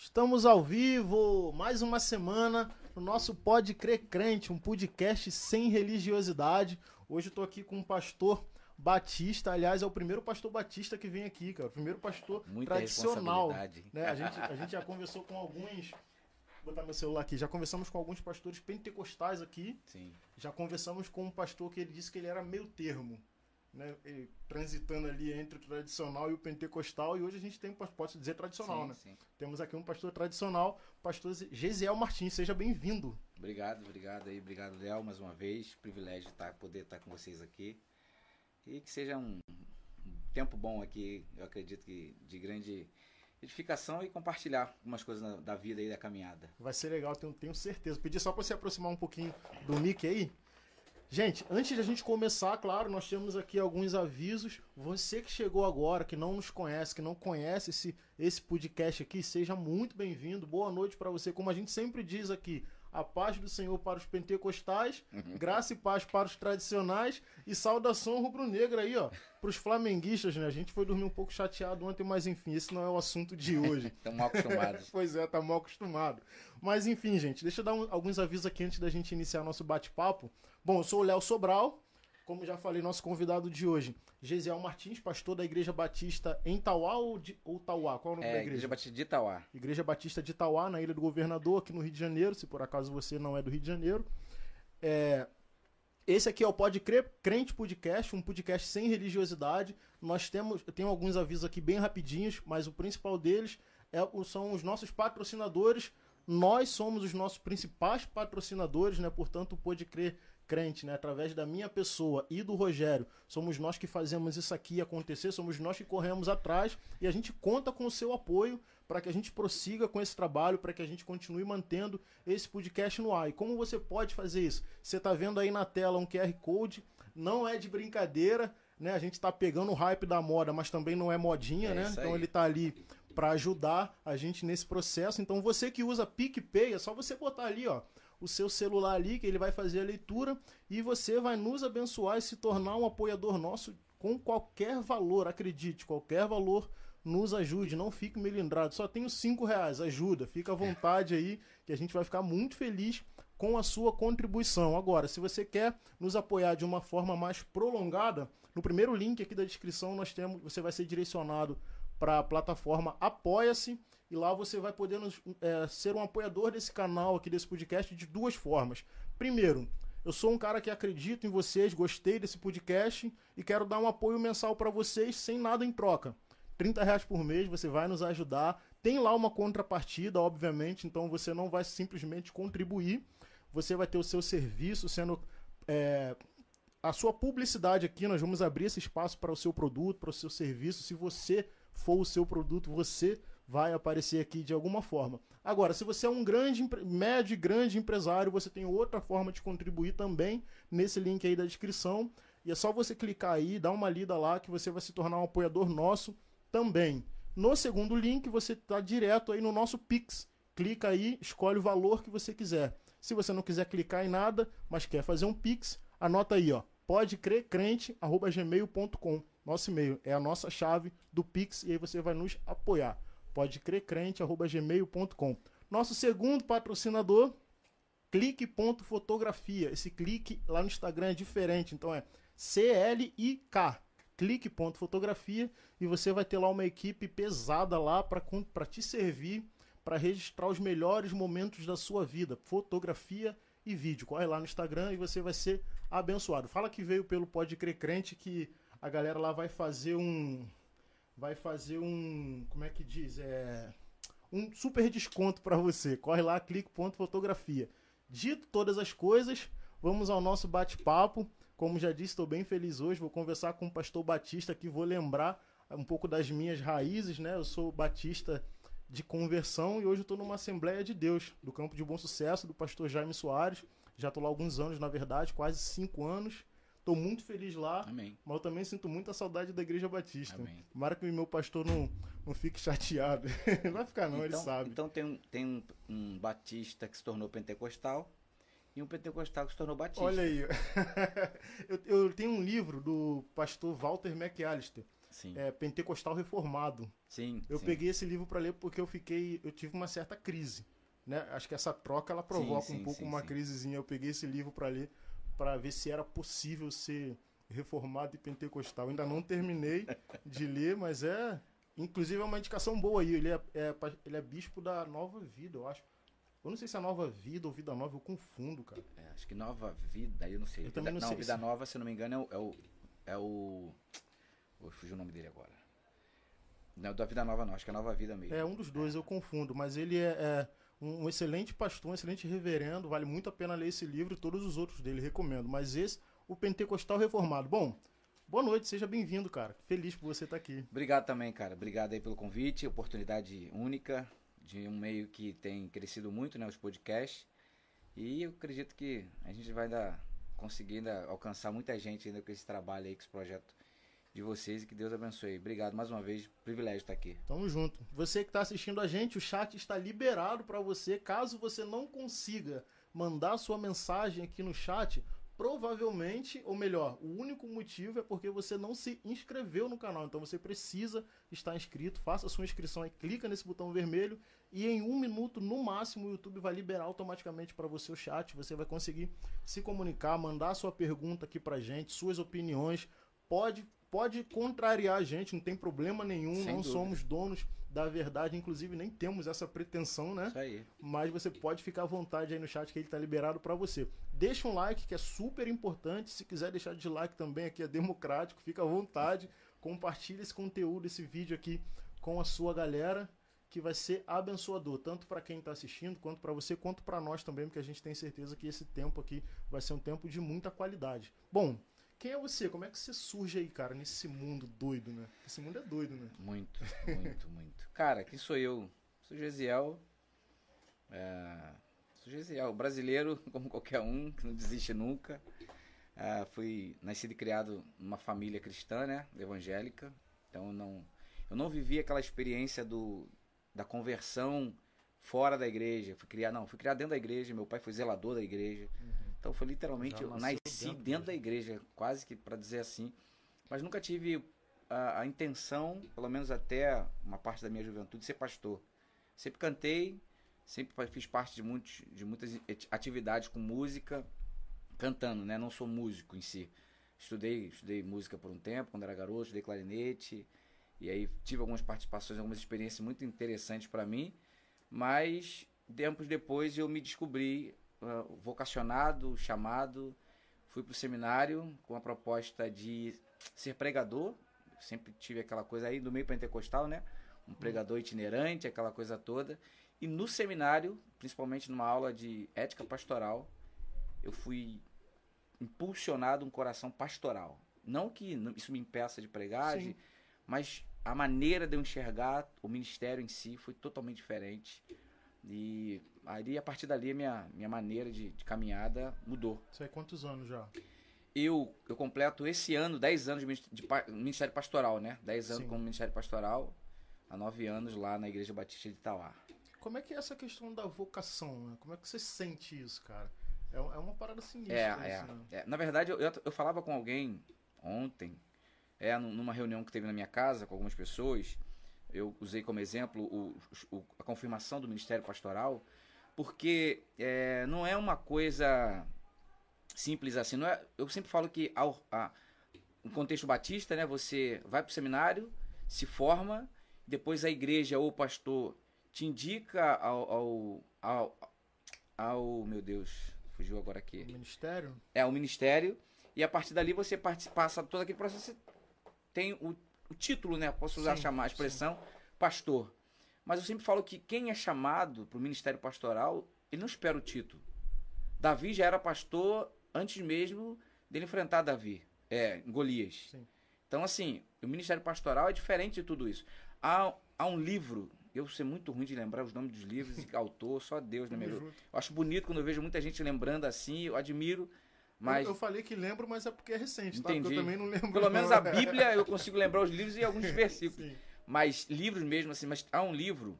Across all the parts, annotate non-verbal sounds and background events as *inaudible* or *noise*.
Estamos ao vivo, mais uma semana no nosso Pode Crer Crente, um podcast sem religiosidade. Hoje eu tô aqui com o pastor Batista, aliás, é o primeiro pastor Batista que vem aqui, cara. O primeiro pastor Muita tradicional. Né? A, gente, a gente já conversou com alguns. Vou botar meu celular aqui. Já conversamos com alguns pastores pentecostais aqui. Sim. Já conversamos com um pastor que ele disse que ele era meio termo. Né? Transitando ali entre o tradicional e o pentecostal. E hoje a gente tem, posso dizer, tradicional, sim, né? sim. Temos aqui um pastor tradicional, pastor Gesiel Martins. Seja bem-vindo. Obrigado, obrigado aí, obrigado, Léo, mais uma vez. Privilégio estar, poder estar com vocês aqui. E que seja um, um tempo bom aqui, eu acredito que de grande edificação e compartilhar algumas coisas na- da vida e da caminhada. Vai ser legal, tenho, tenho certeza. Pedir só para você aproximar um pouquinho do mic aí. Gente, antes de a gente começar, claro, nós temos aqui alguns avisos. Você que chegou agora, que não nos conhece, que não conhece esse, esse podcast aqui, seja muito bem-vindo. Boa noite para você. Como a gente sempre diz aqui, a paz do Senhor para os pentecostais, graça e paz para os tradicionais e saudação rubro-negra aí, ó, para os flamenguistas, né? A gente foi dormir um pouco chateado ontem, mas enfim, esse não é o assunto de hoje. Estamos *laughs* mal acostumados. *laughs* Pois é, tá mal acostumado. Mas enfim, gente, deixa eu dar um- alguns avisos aqui antes da gente iniciar nosso bate-papo. Bom, eu sou o Léo Sobral, como já falei, nosso convidado de hoje, Gesiel Martins, pastor da Igreja Batista em Tauá ou, de, ou Tauá? Qual é o nome É, da Igreja igreja? Batista de Itauá. Igreja Batista de Tauá, na Ilha do Governador, aqui no Rio de Janeiro, se por acaso você não é do Rio de Janeiro. É, esse aqui é o Pode Crer Crente Podcast, um podcast sem religiosidade. Nós temos, eu tenho alguns avisos aqui bem rapidinhos, mas o principal deles é, são os nossos patrocinadores. Nós somos os nossos principais patrocinadores, né? Portanto, o Pode Crer Crente, né? Através da minha pessoa e do Rogério, somos nós que fazemos isso aqui acontecer, somos nós que corremos atrás e a gente conta com o seu apoio para que a gente prossiga com esse trabalho, para que a gente continue mantendo esse podcast no ar. E como você pode fazer isso? Você está vendo aí na tela um QR Code, não é de brincadeira, né? A gente está pegando o hype da moda, mas também não é modinha, É né? Então ele está ali para ajudar a gente nesse processo. Então você que usa PicPay, é só você botar ali, ó, o seu celular ali que ele vai fazer a leitura e você vai nos abençoar e se tornar um apoiador nosso com qualquer valor, acredite, qualquer valor nos ajude, não fique melindrado. Só tenho cinco reais, ajuda, fica à vontade aí, que a gente vai ficar muito feliz com a sua contribuição. Agora, se você quer nos apoiar de uma forma mais prolongada, no primeiro link aqui da descrição nós temos, você vai ser direcionado para a plataforma Apoia-se e lá você vai poder nos- é, ser um apoiador desse canal aqui desse podcast de duas formas. Primeiro, eu sou um cara que acredito em vocês, gostei desse podcast e quero dar um apoio mensal para vocês sem nada em troca. 30 reais por mês, você vai nos ajudar. Tem lá uma contrapartida, obviamente, então você não vai simplesmente contribuir. Você vai ter o seu serviço sendo. é, a sua publicidade aqui, nós vamos abrir esse espaço para o seu produto, para o seu serviço. Se você for o seu produto, você vai aparecer aqui de alguma forma. Agora, se você é um grande, médio e grande empresário, você tem outra forma de contribuir também nesse link aí da descrição. E é só você clicar aí, dar uma lida lá, que você vai se tornar um apoiador nosso também. No segundo link, você está direto aí no nosso Pix. Clica aí, escolhe o valor que você quiser. Se você não quiser clicar em nada, mas quer fazer um Pix, anota aí, ó. Pode. Nosso e-mail é a nossa chave do Pix e aí você vai nos apoiar. Pode crer crente@gmail.com. Nosso segundo patrocinador, clique.fotografia. Esse clique lá no Instagram é diferente, então é C-L-I-K. Clique.fotografia e você vai ter lá uma equipe pesada lá para te servir, para registrar os melhores momentos da sua vida, fotografia e vídeo. Corre lá no Instagram e você vai ser abençoado. Fala que veio pelo Pode Crer Crente que a galera lá vai fazer um vai fazer um, como é que diz? É um super desconto para você. Corre lá, clique.fotografia. Dito todas as coisas, vamos ao nosso bate-papo. Como já disse, estou bem feliz hoje. Vou conversar com o pastor Batista aqui, vou lembrar um pouco das minhas raízes, né? Eu sou batista de conversão e hoje estou numa Assembleia de Deus, do Campo de Bom Sucesso, do pastor Jaime Soares. Já estou lá alguns anos, na verdade, quase cinco anos. Estou muito feliz lá, Amém. mas eu também sinto muita saudade da Igreja Batista. Amém. Tomara que o meu pastor não, não fique chateado. não *laughs* vai ficar não, ele então, sabe. então tem, um, tem um, um batista que se tornou pentecostal e um pentecostal que se tornou batista. Olha aí. *laughs* eu, eu tenho um livro do pastor Walter McAllister. Sim. É, Pentecostal Reformado. Sim. Eu sim. peguei esse livro para ler porque eu fiquei, eu tive uma certa crise, né? Acho que essa troca ela provoca Sim, um pouco uma crisezinha. Eu peguei esse livro para ler para ver se era possível ser reformado e pentecostal. Ainda não terminei de ler, mas é, inclusive é uma indicação boa aí. Ele é, é ele é bispo da Nova Vida, eu acho. Eu não sei se é Nova Vida ou Vida Nova, eu confundo, cara. É, acho que Nova Vida, aí eu não sei. Eu também Vida- não sei Vida se- Nova, se não me engano, é o. É o, é o vou fugir o nome dele agora. Não, da Vida Nova não, acho que é Nova Vida mesmo. É um dos dois, eu confundo, mas ele é, é um, excelente pastor, um excelente reverendo, vale muito a pena ler esse livro e todos os outros dele, recomendo. Mas esse, o Pentecostal Reformado. Bom, boa noite, seja bem-vindo, cara. Feliz por você estar aqui. Obrigado também, cara. Obrigado aí pelo convite, oportunidade única de um meio que tem crescido muito, né, os podcasts. E eu acredito que a gente vai ainda conseguir ainda alcançar muita gente ainda com esse trabalho aí, com esse projeto de vocês e que Deus abençoe. Obrigado mais uma vez, privilégio estar aqui. Tamo junto. Você que está assistindo a gente, o chat está liberado para você. Caso você não consiga mandar sua mensagem aqui no chat, provavelmente, ou melhor, o único motivo é porque você não se inscreveu no canal. Então você precisa estar inscrito. Faça a sua inscrição aí, clica nesse botão vermelho e em um minuto no máximo o YouTube vai liberar automaticamente para você o chat. Você vai conseguir se comunicar, mandar sua pergunta aqui pra gente, suas opiniões. Pode pode contrariar a gente, não tem problema nenhum. Sem não dúvida. somos donos da verdade, inclusive nem temos essa pretensão, né? Isso aí. Mas você pode ficar à vontade aí no chat que ele tá liberado para você. Deixa um like que é super importante. Se quiser deixar de like também aqui é democrático, fica à vontade. Compartilha esse conteúdo, esse vídeo aqui com a sua galera, que vai ser abençoador, tanto para quem tá assistindo, quanto para você, quanto para nós também, porque a gente tem certeza que esse tempo aqui vai ser um tempo de muita qualidade. Bom, quem é você? Como é que você surge aí, cara, nesse mundo doido, né? Esse mundo é doido, né? Muito, muito, *laughs* muito. Cara, quem sou eu? Sou Gesiel. É, sou Gesiel, brasileiro, *laughs* como qualquer um, que não desiste nunca. É, fui nascido e criado numa família cristã, né? Evangélica. Então eu não, eu não vivi aquela experiência do, da conversão fora da igreja. Fui criado, não, fui criado dentro da igreja. Meu pai foi zelador da igreja. Então foi literalmente, eu nasci dentro dentro, da igreja, quase que para dizer assim. Mas nunca tive a, a intenção, pelo menos até uma parte da minha juventude, de ser pastor. Sempre cantei, sempre fiz parte de, muitos, de muitas atividades com música, cantando, né? Não sou músico em si. Estudei, estudei música por um tempo, quando era garoto, estudei clarinete. E aí tive algumas participações, algumas experiências muito interessantes para mim. Mas tempos depois eu me descobri ah, vocacionado, chamado. Fui para o seminário com a proposta de ser pregador. Sempre tive aquela coisa aí do meio pentecostal, né? Um pregador itinerante, aquela coisa toda. E no seminário, principalmente numa aula de ética pastoral, eu fui impulsionado um coração pastoral. Não que isso me impeça de pregar, mas a maneira de eu enxergar o ministério em si foi totalmente diferente. E ali, a partir dali, a minha, minha maneira de, de caminhada mudou. Você é quantos anos já? Eu, eu completo esse ano 10 anos de, de pa- Ministério Pastoral, né? 10 anos Sim. como Ministério Pastoral, há 9 anos lá na Igreja Batista de Itauá. Como é que é essa questão da vocação, né? Como é que você sente isso, cara? É, é uma parada sinistra É, é, né? é. Na verdade, eu, eu, eu falava com alguém ontem, é, num- numa reunião que teve na minha casa com algumas pessoas. Eu usei como exemplo o, o- a confirmação do Ministério Pastoral, porque é, não é uma coisa simples assim. Não é, eu sempre falo que ao, a, no contexto batista, né, você vai para o seminário, se forma, depois a igreja ou o pastor te indica ao, ao, ao, ao meu Deus, fugiu agora aqui. O ministério? É o ministério. E a partir dali você participa, passa todo aquele processo. Você tem o, o título, né? Posso usar Sim, chamar a expressão pastor. Mas eu sempre falo que quem é chamado para o ministério pastoral, ele não espera o título. Davi já era pastor antes mesmo dele enfrentar Davi, é, Golias. Sim. Então, assim, o ministério pastoral é diferente de tudo isso. Há, há um livro, eu sou muito ruim de lembrar os nomes dos livros e *laughs* autor, só Deus, né. Eu acho bonito quando eu vejo muita gente lembrando assim, eu admiro, mas Eu, eu falei que lembro, mas é porque é recente, tá? Entendi. Porque eu também não lembro. pelo menos não. a Bíblia eu consigo lembrar os livros e alguns *laughs* versículos. Mas livros mesmo assim, mas há um livro,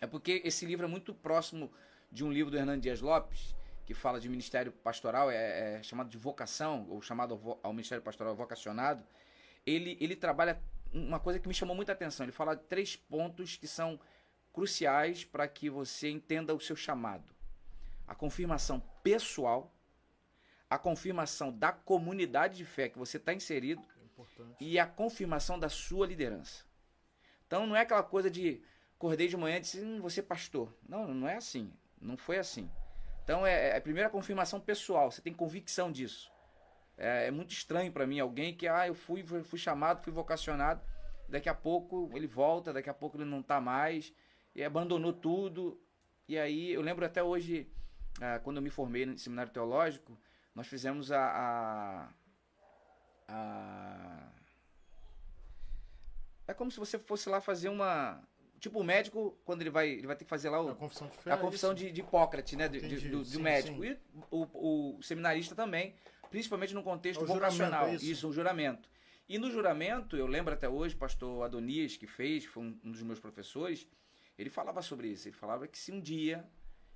é porque esse livro é muito próximo de um livro do Hernando Dias Lopes, que fala de ministério pastoral, é, é chamado de vocação, ou chamado ao ao ministério pastoral vocacionado. Ele, ele trabalha uma coisa que me chamou muita atenção. Ele fala de três pontos que são cruciais para que você entenda o seu chamado: a confirmação pessoal, a confirmação da comunidade de fé que você está inserido É e a confirmação da sua liderança. Então não é aquela coisa de acordei de manhã e disse, hum, você é pastor. Não, não é assim. Não foi assim. Então é, é a primeira confirmação pessoal, você tem convicção disso. É, é muito estranho para mim alguém que, ah, eu fui, fui, fui chamado, fui vocacionado, daqui a pouco ele volta, daqui a pouco ele não está mais, e abandonou tudo. E aí, eu lembro até hoje, ah, quando eu me formei no seminário teológico, nós fizemos a, a, a é como se você fosse lá fazer uma. Tipo, o médico, quando ele vai, ele vai ter que fazer lá o, A confissão de fé. a é confissão isso? de, de Hipócrates, né? de- de- Entendi. do, do Sim, médico. sim. E o, o seminarista também, principalmente no contexto É juramento, vocacional. é isso? o juramento. E no juramento, eu lembro até hoje, o pastor Adonias, que fez, foi um, um dos meus professores, ele falava sobre isso. Ele falava que se um dia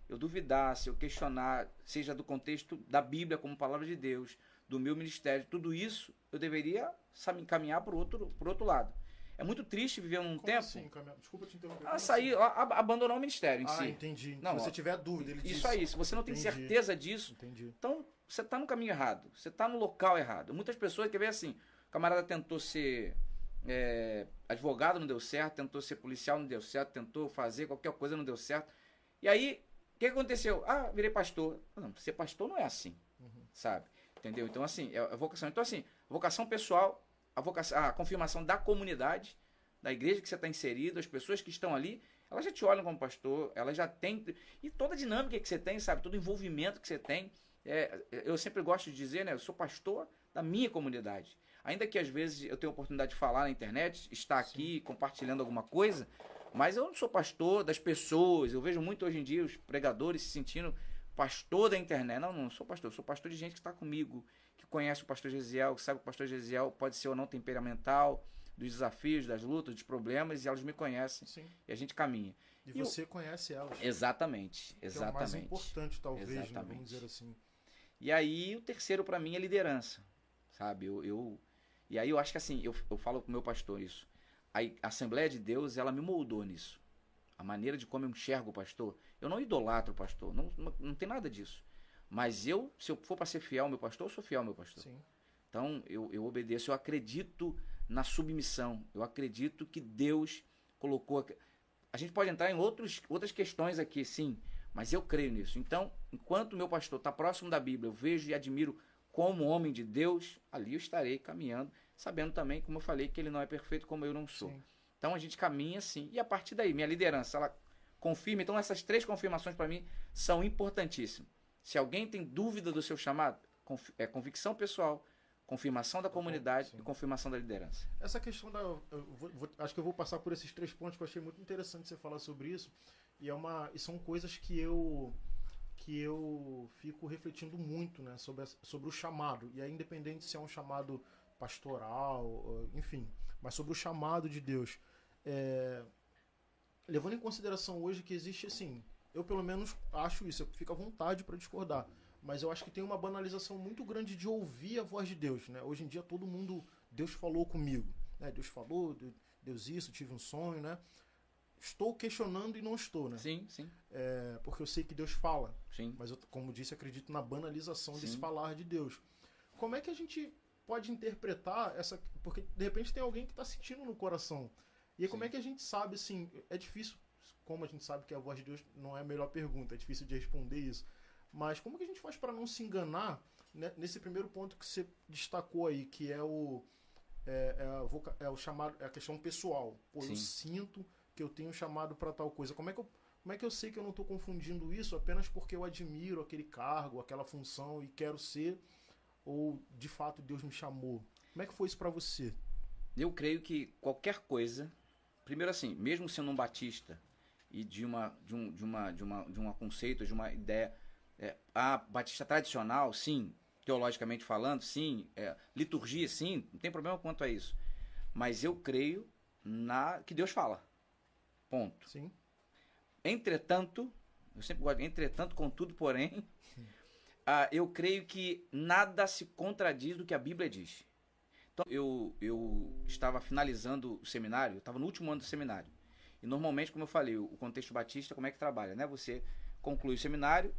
eu duvidasse, eu questionar, seja do contexto da Bíblia como palavra de Deus, do meu ministério, tudo isso, eu deveria sabe, caminhar para o outro, pro outro lado. É muito triste viver num Como tempo. assim? Desculpa te interromper. Ah, sair, assim? abandonar o ministério em Ah, si. entendi. Não, se você tiver dúvida, ele Isso disse. aí, se você não tem Entendi. certeza disso, Entendi. então você está no caminho errado. Você está no local errado. Muitas pessoas quer ver assim, o camarada tentou ser é, advogado, não deu certo, tentou ser policial, não deu certo, tentou fazer qualquer coisa, não deu certo. E aí, o que aconteceu? Ah, virei pastor. Não, ser pastor não é assim, sabe? Entendeu? Então, assim, é a vocação. Então, assim, vocação pessoal, a, vocação, a confirmação da comunidade, da igreja que você está inserido, as pessoas que estão ali, elas já te olham como pastor, elas já têm. E toda a dinâmica que você tem, sabe? Todo o envolvimento que você tem. É, eu sempre gosto de dizer, né? Eu sou pastor da minha comunidade. Ainda que às vezes eu tenha a oportunidade de falar na internet, estar aqui compartilhando alguma coisa, mas eu não sou pastor das pessoas. Eu vejo muito hoje em dia os pregadores se sentindo pastor da internet. Não, não sou pastor. Eu sou pastor de gente que está comigo, que conhece o pastor Gesiel, que sabe que o pastor Gesiel pode ser ou não temperamental, dos desafios, das lutas, dos problemas, e elas me conhecem Sim. e a gente caminha. E, E você conhece elas. Exatamente, Que é o mais exatamente. importante, talvez, né? Exatamente. vamos dizer assim. E aí o terceiro para mim é liderança, sabe? Eu, eu- e aí eu acho que assim, eu, eu falo com o meu pastor isso. A, a Assembleia de Deus, ela me moldou nisso. A maneira de como eu enxergo o pastor. Eu não idolatro o pastor, não, não, não tem nada disso. Mas eu, se eu for para ser fiel ao meu pastor, eu sou fiel ao meu pastor. Sim. Então eu, eu obedeço, eu acredito na submissão. Eu acredito que Deus colocou. aqui- A gente pode entrar em outros, outras questões aqui, sim, mas eu creio nisso. Então, enquanto o meu pastor está próximo da Bíblia, eu vejo e admiro como homem de Deus, ali eu estarei caminhando, sabendo também, como eu falei, que ele não é perfeito como eu não sou. Sim. Então a gente caminha assim. E a partir daí, minha liderança, ela confirma. Então essas três confirmações para mim são importantíssimas. Se alguém tem dúvida do seu chamado, é convicção pessoal, confirmação da comunidade sim. e confirmação da liderança. Essa questão da. eu vou- vou- acho que eu vou passar por esses três pontos que eu achei muito interessante você falar sobre isso. E, é uma, e são coisas que eu que eu fico refletindo muito né, sobre, sobre o chamado. E é independente se é um chamado pastoral, enfim, mas sobre o chamado de Deus. É, levando em consideração hoje que existe assim, eu pelo menos acho isso, eu fico à vontade para discordar. Mas eu acho que tem uma banalização muito grande de ouvir a voz de Deus, né? Hoje em dia todo mundo, Deus falou comigo, né? Deus falou, de- Deus isso, tive um sonho, né? Estou questionando e não estou, né? Sim, sim, É, porque eu sei que Deus fala, sim. mas eu, como disse, acredito na banalização desse Sim. falar de Deus. Como é que a gente pode interpretar essa. Porque de repente tem alguém que está sentindo no coração. E aí, como é que a gente sabe, assim. É difícil, como a gente sabe que a voz de Deus não é a melhor pergunta, é difícil de responder isso. Mas como que a gente faz para não se enganar né, nesse primeiro ponto que você destacou aí, que é o. É, é a voca- é o chamado, é a questão pessoal. Pô, eu sinto que eu tenho chamado para tal coisa. Como é que eu como é que eu sei que eu não estou confundindo isso apenas porque eu admiro aquele cargo, aquela função e quero ser, ou de fato Deus me chamou? Como é que foi isso para você? Eu creio que qualquer coisa, primeiro assim, mesmo sendo um batista e de uma de um de uma de uma de um conceito, de uma ideia, é, a batista tradicional, sim, teologicamente falando, sim, é, liturgia, sim, não tem problema quanto a isso. Mas eu creio na que Deus fala. Ponto. Sim, Entretanto, eu sempre gosto entretanto, contudo, porém, *laughs* ah, eu creio que nada se contradiz do que a Bíblia diz. Então, eu, eu estava finalizando o seminário, estava no último ano do seminário. E normalmente, como eu falei, o contexto batista, como é que trabalha, né? Você conclui o seminário,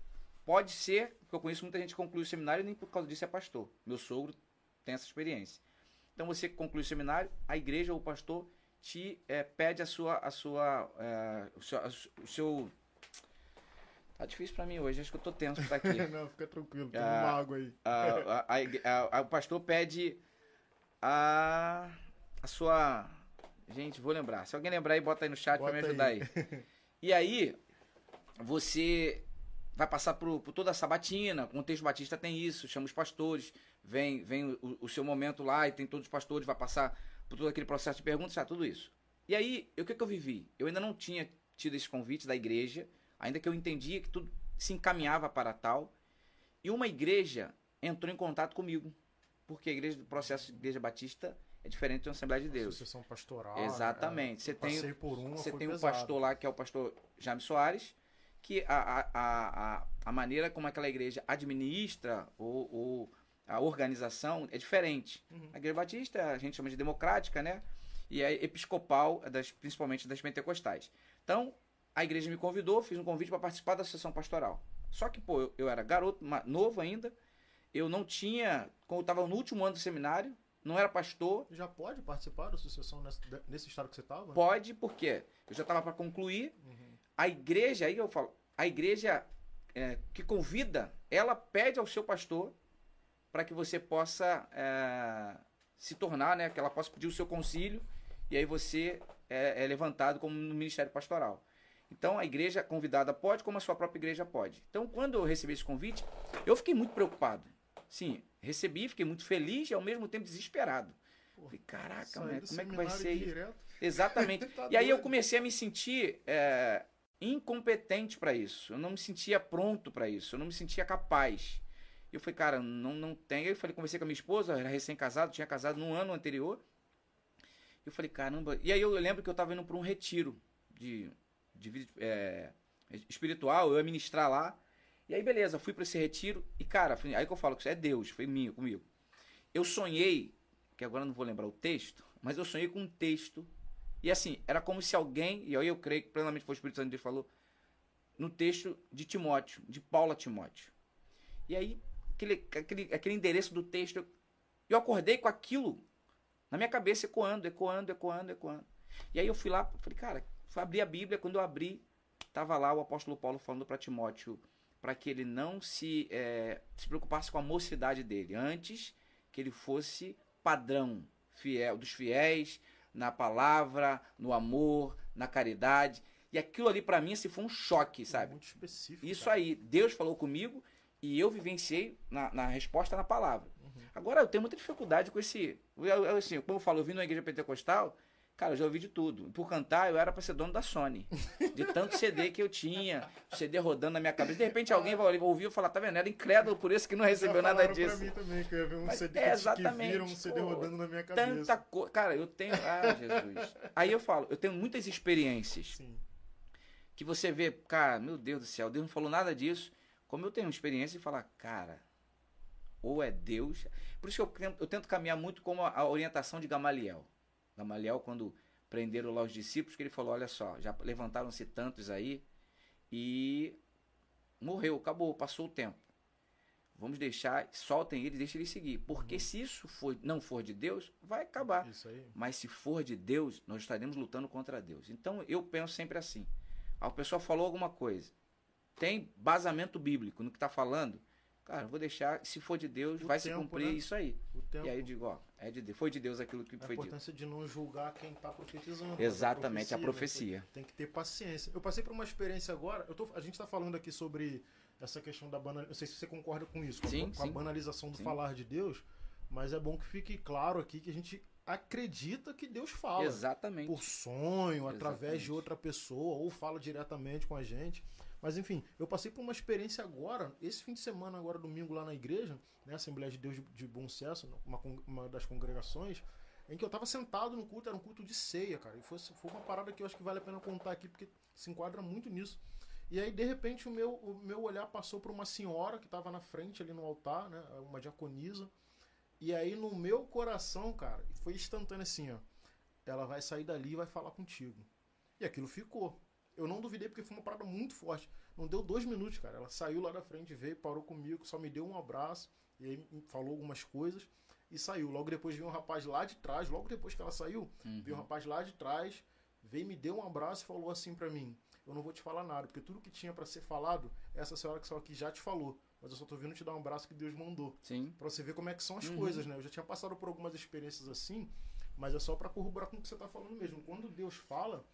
pode ser, porque eu conheço muita gente que conclui o seminário e nem por causa disso é pastor. Meu sogro tem essa experiência. Então você conclui o seminário, a igreja ou o pastor te é, pede a sua, a sua, é, o, seu, o seu Tá difícil pra mim hoje, acho que eu tô tenso pra aqui. *laughs* Não, fica tranquilo, tem ah, uma água aí. A, a, a, o pastor pede a, a sua. Gente, vou lembrar. Se alguém lembrar aí, bota aí no chat bota pra me ajudar aí. aí. E aí, você vai passar por, por toda a sabatina. O contexto batista tem isso, chama os pastores, vem, vem o, o, seu momento lá e tem todos os pastores, vai passar por todo aquele processo de perguntas, tá, tudo isso. E aí, o que, que eu vivi? Eu ainda não tinha tido esse convite da igreja, ainda que eu entendia que tudo se encaminhava para tal. E uma igreja entrou em contato comigo, porque a igreja do processo de igreja batista é diferente de uma Assembleia de Deus. Associação pastoral. Exatamente. Você tem, por uma, você tem um pastor lá que é o pastor Jaime Soares, que a, a, a, a maneira como aquela igreja administra ou, ou a organização é diferente. Uhum. A igreja batista a gente chama de democrática, né? E é episcopal, das, principalmente das pentecostais. Então, a igreja me convidou, fiz um convite para participar da sessão pastoral. Só que, pô, eu, eu era garoto, novo ainda, eu não tinha, quando eu estava no último ano do seminário, não era pastor. Já pode participar da sucessão nesse, nesse estado que você estava? Pode, porque eu já estava para concluir. Uhum. A igreja, aí eu falo, a igreja é, que convida, ela pede ao seu pastor para que você possa é, se tornar, né, que ela possa pedir o seu concílio e aí você é, é levantado como no ministério pastoral. Então a igreja convidada pode, como a sua própria igreja pode. Então quando eu recebi esse convite, eu fiquei muito preocupado. Sim, recebi, fiquei muito feliz e ao mesmo tempo desesperado. Falei, caraca, como é que vai ser isso? Exatamente. *laughs* tá e aí eu comecei a me sentir é, incompetente para isso. Eu não me sentia pronto para isso. Eu não me sentia capaz. Eu falei, cara, não, não tem. Eu falei, conversei com a minha esposa, era recém-casado, tinha casado no ano anterior. Eu falei, caramba. E aí eu lembro que eu estava indo para um retiro de de é, espiritual, eu ia ministrar lá. E aí, beleza, fui para esse retiro e, cara, aí que eu falo que isso é Deus, foi minha, comigo. Eu sonhei, que agora não vou lembrar o texto, mas eu sonhei com um texto. E assim, era como se alguém, e aí eu creio que plenamente foi o Espírito Santo de falou, no texto de Timóteo, de Paulo a Timóteo. E aí, aquele, aquele, aquele endereço do texto, eu, eu acordei com aquilo na minha cabeça ecoando, ecoando, ecoando, ecoando. E aí eu fui lá, falei, cara, Fui abrir a Bíblia, quando eu abri, estava lá o apóstolo Paulo falando para Timóteo para que ele não se, é, se preocupasse com a mocidade dele, antes que ele fosse padrão fiel dos fiéis na palavra, no amor, na caridade. E aquilo ali para mim se assim, foi um choque, sabe? Muito específico. Isso cara. aí, Deus falou comigo e eu vivenciei na, na resposta na palavra. Uhum. Agora eu tenho muita dificuldade com esse, eu, assim, como eu falo, eu vim numa igreja pentecostal, Cara, eu já ouvi de tudo. Por cantar, eu era pra ser dono da Sony. De tanto CD que eu tinha, CD rodando na minha cabeça. De repente alguém vai ouvir e falar, tá vendo? Era incrédulo por isso que não recebeu nada disso. pra mim também, que eu ia ver um Mas CD é, exatamente, que viram um CD pô, rodando na minha cabeça. Tanta coisa. Cara, eu tenho. Ah, Jesus. Aí eu falo, eu tenho muitas experiências. Sim. Que você vê, cara, meu Deus do céu, Deus não falou nada disso. Como eu tenho experiência de falar, cara, ou é Deus. Por isso que eu tento, eu tento caminhar muito com a orientação de Gamaliel. Gamaliel, quando prenderam lá os discípulos, que ele falou: Olha só, já levantaram-se tantos aí e morreu, acabou, passou o tempo. Vamos deixar, soltem ele, deixem ele seguir. Porque uhum. se isso for, não for de Deus, vai acabar. Mas se for de Deus, nós estaremos lutando contra Deus. Então eu penso sempre assim: a pessoa falou alguma coisa, tem basamento bíblico no que está falando, Cara, vou deixar, se for de Deus, o vai tempo, se cumprir né? isso aí. E aí eu digo, ó, é de Deus, foi de Deus aquilo que a foi dito. A importância de não julgar quem está profetizando. Exatamente, a profecia. A profecia. Tem que ter paciência. Eu passei por uma experiência agora, eu tô, a gente está falando aqui sobre essa questão da banalização, não sei se você concorda com isso, com, sim, a, com sim. a banalização do sim. falar de Deus, mas é bom que fique claro aqui que a gente acredita que Deus fala. Exatamente. Por sonho, Exatamente. através de outra pessoa, ou fala diretamente com a gente. Mas enfim, eu passei por uma experiência agora, esse fim de semana, agora domingo, lá na igreja, né, Assembleia de Deus de, de Bom Sucesso, uma, uma das congregações, em que eu estava sentado no culto, era um culto de ceia, cara. E foi, foi uma parada que eu acho que vale a pena contar aqui, porque se enquadra muito nisso. E aí, de repente, o meu, o meu olhar passou por uma senhora que estava na frente ali no altar, né, uma diaconisa. E aí no meu coração, cara, foi instantâneo assim, ó. Ela vai sair dali e vai falar contigo. E aquilo ficou. Eu não duvidei porque foi uma parada muito forte. Não deu dois minutos, cara. Ela saiu lá da frente, veio, parou comigo, só me deu um abraço e aí falou algumas coisas e saiu. Logo depois veio um rapaz lá de trás, logo depois que ela saiu, Uhum. veio um rapaz lá de trás, veio, me deu um abraço e falou assim pra mim: Eu não vou te falar nada, porque tudo que tinha pra ser falado, essa senhora que saiu aqui já te falou. Mas eu só tô vindo te dar um abraço que Deus mandou. Sim. Pra você ver como é que são as Uhum. coisas, né? Eu já tinha passado por algumas experiências assim, mas é só pra corroborar com o que você tá falando mesmo. Quando Deus fala,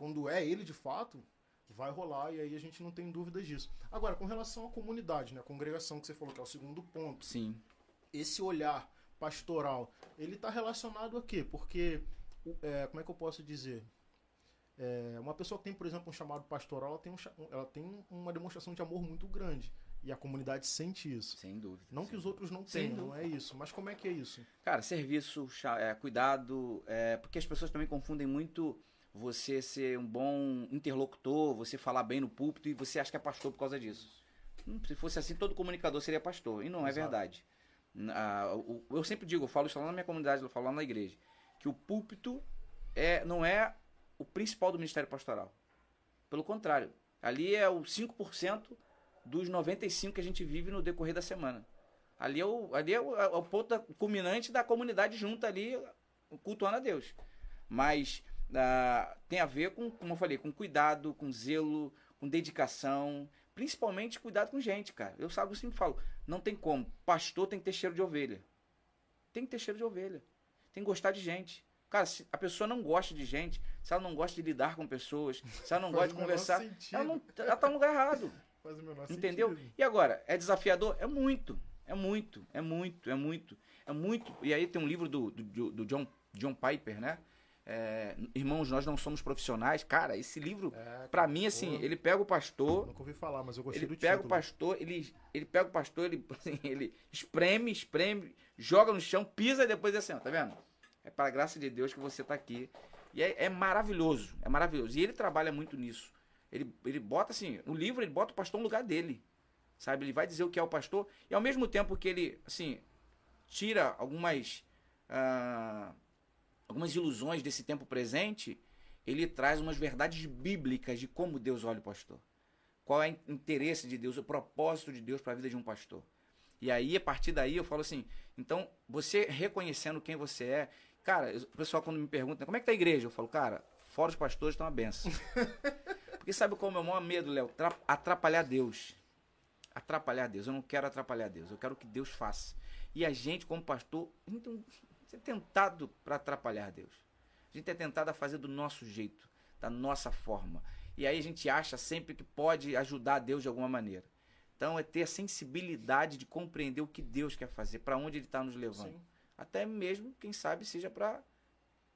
quando é Ele de fato, vai rolar e aí a gente não tem dúvidas disso. Agora, com relação à comunidade, né? A congregação que você falou que é o segundo ponto Sim. esse olhar pastoral, ele está relacionado a quê? Porque, é, como é que eu posso dizer? É, uma pessoa que tem, por exemplo, um chamado pastoral, ela tem, um ela tem uma demonstração de amor muito grande. E a comunidade sente isso. Sem dúvida. Não sem que os outros não tenham, não é isso. Mas como é que é isso? Cara, serviço, é, cuidado, é, porque as pessoas também confundem muito você ser um bom interlocutor, você falar bem no púlpito e você acha que é pastor por causa disso. Hum, Se fosse assim, todo comunicador seria pastor. E não é Exato. verdade. Ah, o- eu sempre digo, eu falo isso lá na minha comunidade, eu falo lá na igreja, que o púlpito é, não é o principal do ministério pastoral. Pelo contrário, ali é o 5% dos 95% que a gente vive no decorrer da semana. Ali é o, ali é o, é o ponto culminante da comunidade junta ali, cultuando a Deus. Mas ah, tem a ver com, como eu falei, com cuidado, com zelo, com dedicação, principalmente cuidado com gente, cara. Eu sabe, eu sempre falo, não tem como. Pastor tem que ter cheiro de ovelha. Tem que ter cheiro de ovelha. Tem que gostar de gente. Cara, se a pessoa não gosta de gente, se ela não gosta de lidar com pessoas, se ela não *laughs* gosta de conversar, ela, não, ela tá no lugar errado. *laughs* Faz o menor Entendeu? sentido. E agora, é desafiador? É muito. É muito, é muito, é muito. É muito. E aí tem um livro do, do, do John, John Piper, né? É, Irmãos, nós não somos profissionais. Cara, esse livro, É, pra mim, assim, pô, ele pega o pastor, Nunca ouvi falar, mas eu gostei ele pega título. o pastor, ele, ele pega o pastor, ele, *laughs* assim, ele espreme, espreme, joga no chão, pisa e depois diz assim, ó, tá vendo? É para graça de Deus que você tá aqui. E é, é maravilhoso, é maravilhoso. E ele trabalha muito nisso. Ele, ele bota assim, no livro ele bota o pastor no lugar dele. Sabe? Ele vai dizer o que é o pastor. E ao mesmo tempo que ele, assim, tira algumas. ah, algumas ilusões desse tempo presente, ele traz umas verdades bíblicas de como Deus olha o pastor. Qual é o interesse de Deus, o propósito de Deus para a vida de um pastor. E aí, a partir daí, eu falo assim: então, você reconhecendo quem você é. Cara, o pessoal quando me pergunta como é que tá a igreja, eu falo, cara, fora os pastores estão uma benção. *laughs* Porque sabe qual é o meu maior medo, Léo? Tra- Atrapalhar Deus. Atrapalhar Deus. Eu não quero atrapalhar Deus. Eu quero que Deus faça. E a gente, como pastor, a não- é tentado para atrapalhar Deus. A gente é tentado a fazer do nosso jeito, da nossa forma. E aí a gente acha sempre que pode ajudar Deus de alguma maneira. Então é ter a sensibilidade de compreender o que Deus quer fazer, para onde Ele está nos levando. Sim. Até mesmo, quem sabe, seja para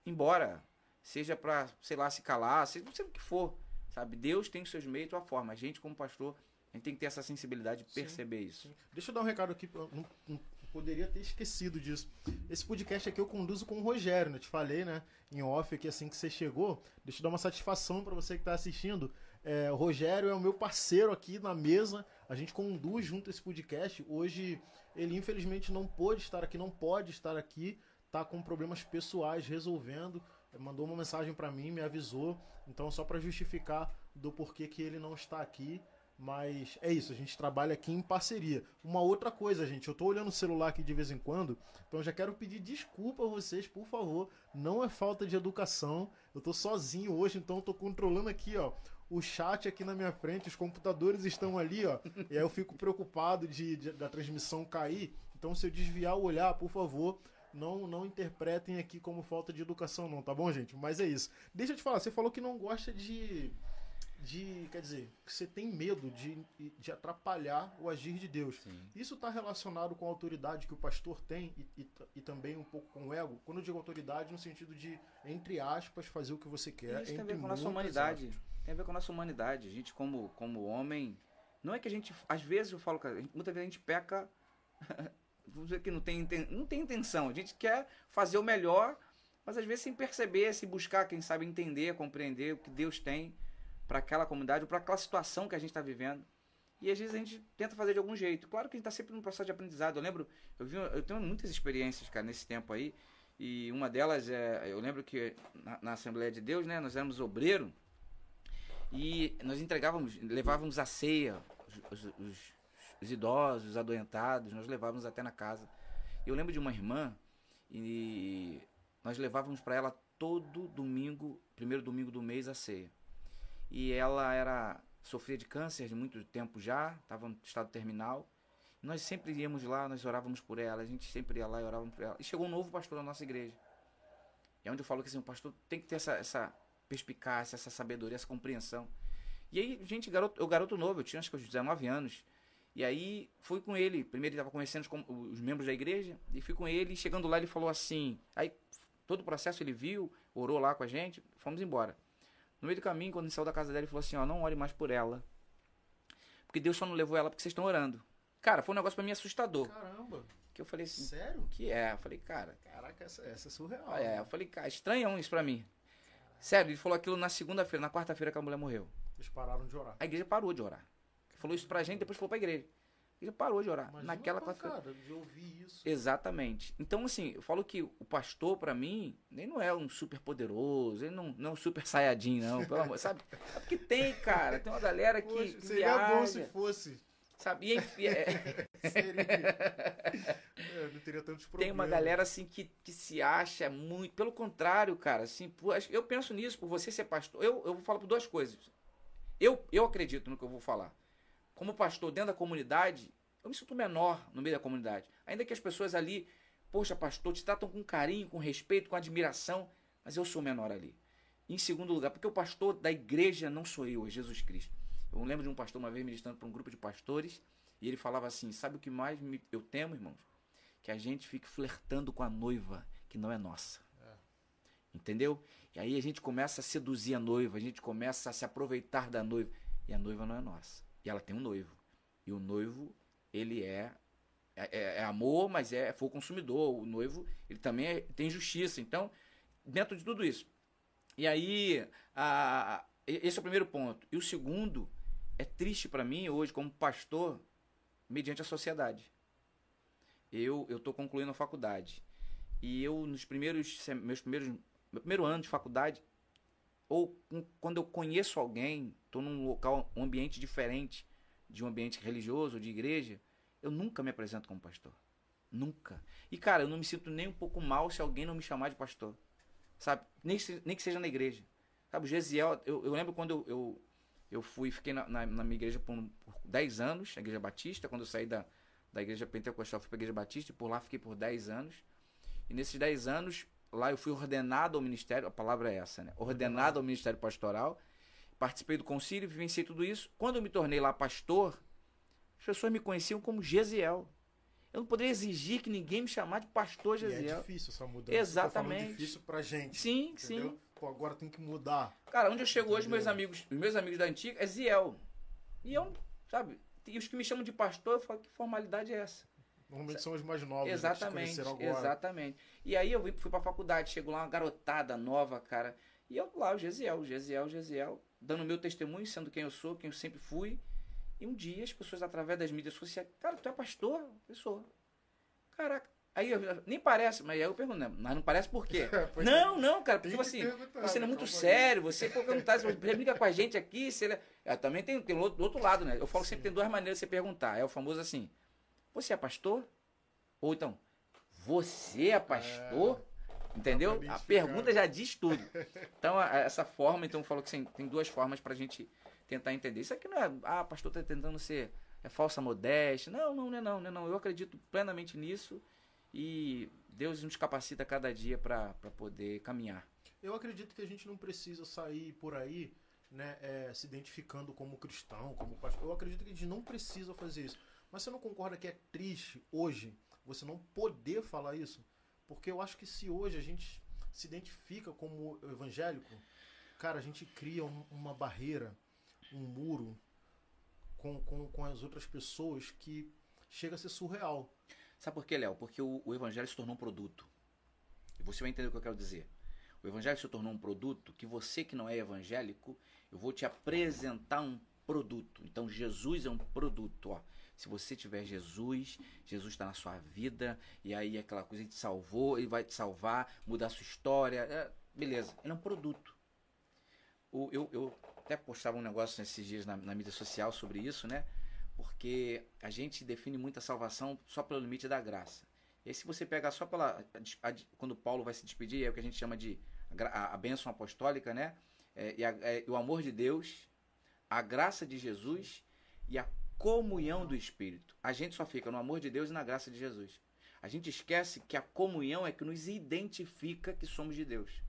ir embora, seja para, sei lá, se calar, seja, sei o que for. Sabe? Deus tem os seus meios, a sua forma. A gente, como pastor, a gente tem que ter essa sensibilidade de Sim, perceber isso. Sim. Deixa eu dar um recado aqui, poderia ter esquecido disso. Esse podcast aqui eu conduzo com o Rogério, né? Te falei, né? Em off aqui assim que você chegou. Deixa eu dar uma satisfação para você que está assistindo. É, o Rogério é o meu parceiro aqui na mesa. A gente conduz junto esse podcast. Hoje ele infelizmente não pôde estar aqui, não pode estar aqui. Tá com problemas pessoais resolvendo. Mandou uma mensagem para mim, me avisou. Então só para justificar do porquê que ele não está aqui. Mas é isso, a gente trabalha aqui em parceria. Uma outra coisa, gente, eu tô olhando o celular aqui de vez em quando, então já quero pedir desculpa a vocês, por favor. Não é falta de educação. Eu tô sozinho hoje, então eu tô controlando aqui, ó, o chat aqui na minha frente, os computadores estão ali, ó. e aí eu fico preocupado de, de- da transmissão cair. Então se eu desviar o olhar, por favor, não não interpretem aqui como falta de educação não, tá bom, gente? Mas é isso. Deixa eu te falar, você falou que não gosta de de, quer dizer, que você tem medo de, de atrapalhar o agir de Deus. Sim. Isso está relacionado com a autoridade que o pastor tem e, e, e também um pouco com o ego? Quando eu digo autoridade, no sentido de, entre aspas, fazer o que você quer. Isso tem a ver com a nossa humanidade. aspas. Tem a ver com a nossa humanidade. A gente, como, como homem. Não é que a gente. Às vezes eu falo, cara, muitas vezes a gente peca. *laughs* Vamos dizer que não tem, não tem intenção. A gente quer fazer o melhor, mas às vezes sem perceber, sem buscar, quem sabe, entender, compreender o que Deus tem para aquela comunidade, para aquela situação que a gente está vivendo. E às vezes a gente tenta fazer de algum jeito. Claro que a gente está sempre num processo de aprendizado. Eu lembro, eu, vi, eu tenho muitas experiências, cara, nesse tempo aí. E uma delas é, eu lembro que na, na Assembleia de Deus, né, nós éramos obreiro e nós entregávamos, levávamos a ceia, os, os, os idosos, os adoentados, nós levávamos até na casa. Eu lembro de uma irmã e nós levávamos para ela todo domingo, primeiro domingo do mês, a ceia. E ela era sofria de câncer de muito tempo já, estava no estado terminal. Nós sempre íamos lá, nós orávamos por ela, a gente sempre ia lá e orávamos por ela. E chegou um novo pastor na nossa igreja. É onde eu falo que assim, o pastor tem que ter essa, essa perspicácia, essa sabedoria, essa compreensão. E aí, gente, garoto, eu garoto novo, eu tinha acho que uns 19 anos. E aí fui com ele. Primeiro ele estava conhecendo os, os, membros da igreja. E fui com ele. E chegando lá, ele falou assim. Aí todo o processo ele viu, orou lá com a gente. Fomos embora. No meio do caminho, quando ele saiu da casa dela, ele falou assim: Ó, não ore mais por ela. Porque Deus só não levou ela porque vocês estão orando. Cara, foi um negócio para mim assustador. Caramba. Que eu falei assim. Sério? Que é. Eu falei, cara. Caraca, essa, essa é surreal. É, eu falei, cara, estranham isso pra mim. Sério, ele falou aquilo na segunda-feira, na quarta-feira que a mulher morreu. Eles pararam de orar. A igreja parou de orar. Falou isso pra gente, depois falou pra igreja. Igreja parou de orar. Imagina Naquela de ouvir isso. Exatamente. Então, assim, eu falo que o pastor, pra mim, ele não é um super poderoso, ele não, não é um super saiyajin, não, pelo amor, sabe? *laughs* É porque tem, cara, tem uma galera que. Poxa, que seria viaja, bom se fosse. Sabe? E, é, *laughs* Seria. É, não teria tantos problemas. tem uma galera assim que, que se acha muito. Pelo contrário, cara, assim, por- eu penso nisso, por você ser pastor. Eu, eu vou falar por duas coisas. Eu, eu acredito no que eu vou falar. Como pastor dentro da comunidade, eu me sinto menor no meio da comunidade. Ainda que as pessoas ali, poxa, pastor, te tratam com carinho, com respeito, com admiração, mas eu sou menor ali. Em segundo lugar, porque o pastor da igreja não sou eu, é Jesus Cristo. Eu lembro de um pastor uma vez ministrando para um grupo de pastores, e ele falava assim: Sabe o que mais me- eu temo, irmãos? Que a gente fique flertando com a noiva que não é nossa. Entendeu? E aí a gente começa a seduzir a noiva, a gente começa a se aproveitar da noiva. E a noiva não é nossa. E ela tem um noivo. E o noivo, ele é. É, é- é amor, mas é foi consumidor. O noivo, ele também é- tem justiça. Então, dentro de tudo isso. E aí, a- esse é o primeiro ponto. E o segundo, é triste para mim hoje, como pastor, mediante a sociedade. Eu estou concluindo a faculdade. E eu, nos primeiros, meus primeiros, meu primeiro ano de faculdade, ou quando eu conheço alguém, estou num local, um ambiente diferente de um ambiente religioso, de igreja, eu nunca me apresento como pastor. Nunca. E, cara, eu não me sinto nem um pouco mal se alguém não me chamar de pastor. Sabe? Nem, nem que seja na igreja. Sabe, o Gesiel, eu, eu lembro quando eu, eu, eu fui, fiquei na, na, na minha igreja por, por 10 anos, na igreja batista, quando eu saí da, da igreja pentecostal, fui para a igreja batista, e por lá fiquei por 10 anos. E nesses 10 anos, lá eu fui ordenado ao ministério, a palavra é essa, né? Ordenado ao ministério pastoral. Participei do concílio, vivenciei tudo isso. Quando eu me tornei lá pastor, as pessoas me conheciam como Gesiel. Eu não poderia exigir que ninguém me chamasse de pastor E é Gesiel. difícil essa mudança. Exatamente. Tô falando difícil pra gente. Sim, entendeu? sim. Pô, agora tem que mudar. Cara, onde eu chego hoje, meus Entendeu? amigos, os meus amigos da antiga é Ziel. E eu, sabe, e os que me chamam de pastor, eu falo, que formalidade é essa? Normalmente são os mais novos. né, que Exatamente, agora. exatamente. E aí eu fui, pra faculdade, chegou lá uma garotada nova, cara. E eu lá, o Gesiel, o Gesiel, o Gesiel, dando meu testemunho, sendo quem eu sou, quem eu sempre fui. E um dia as pessoas, através das mídias sociais, cara, tu é pastor? Eu sou. Caraca. Aí eu, nem parece, mas aí eu pergunto, né? mas não parece por quê? *laughs* Pois não, não, cara, porque que assim, você não é muito calma aí. sério, você perguntar, você *laughs* brinca com a gente aqui, ele... é, também tem, tem outro, do outro lado, né? Eu falo que sempre tem duas maneiras de você perguntar. É o famoso assim, você é pastor? Ou então, você é pastor? Entendeu? pra A pergunta já diz tudo. *laughs* Então, a- essa forma, então eu falo que assim, tem duas formas pra gente tentar entender. Isso aqui não é, ah, pastor tá tentando ser é falsa modéstia. Não, não, não é não, não é não. Eu acredito plenamente nisso e Deus nos capacita cada dia pra poder caminhar. Eu acredito que a gente não precisa sair por aí, né, é, se identificando como cristão, como pastor. Eu acredito que a gente não precisa fazer isso. Mas você não concorda que é triste hoje você não poder falar isso? Porque eu acho que se hoje a gente se identifica como evangélico, cara, a gente cria um- uma barreira, um muro com, com, com as outras pessoas que chega a ser surreal. Sabe por quê, Léo? Porque o, o evangelho se tornou um produto. E você vai entender o que eu quero dizer. O evangelho se tornou um produto que você que não é evangélico, eu vou te apresentar um produto. Então Jesus é um produto, ó. Se você tiver Jesus, Jesus está na sua vida, e aí aquela coisa ele te salvou, ele vai te salvar, mudar a sua história. É, beleza, ele é um produto. O, eu, eu até postava um negócio nesses dias na, na mídia social sobre isso, né? Porque a gente define muito a salvação só pelo limite da graça. E aí, se você pegar só pela. A, a, quando Paulo vai se despedir, é o que a gente chama de a, a bênção apostólica, né? É, e é, o amor de Deus, a graça de Jesus e a comunhão do Espírito. A gente só fica no amor de Deus e na graça de Jesus. A gente esquece que a comunhão é que nos identifica que somos de Deus.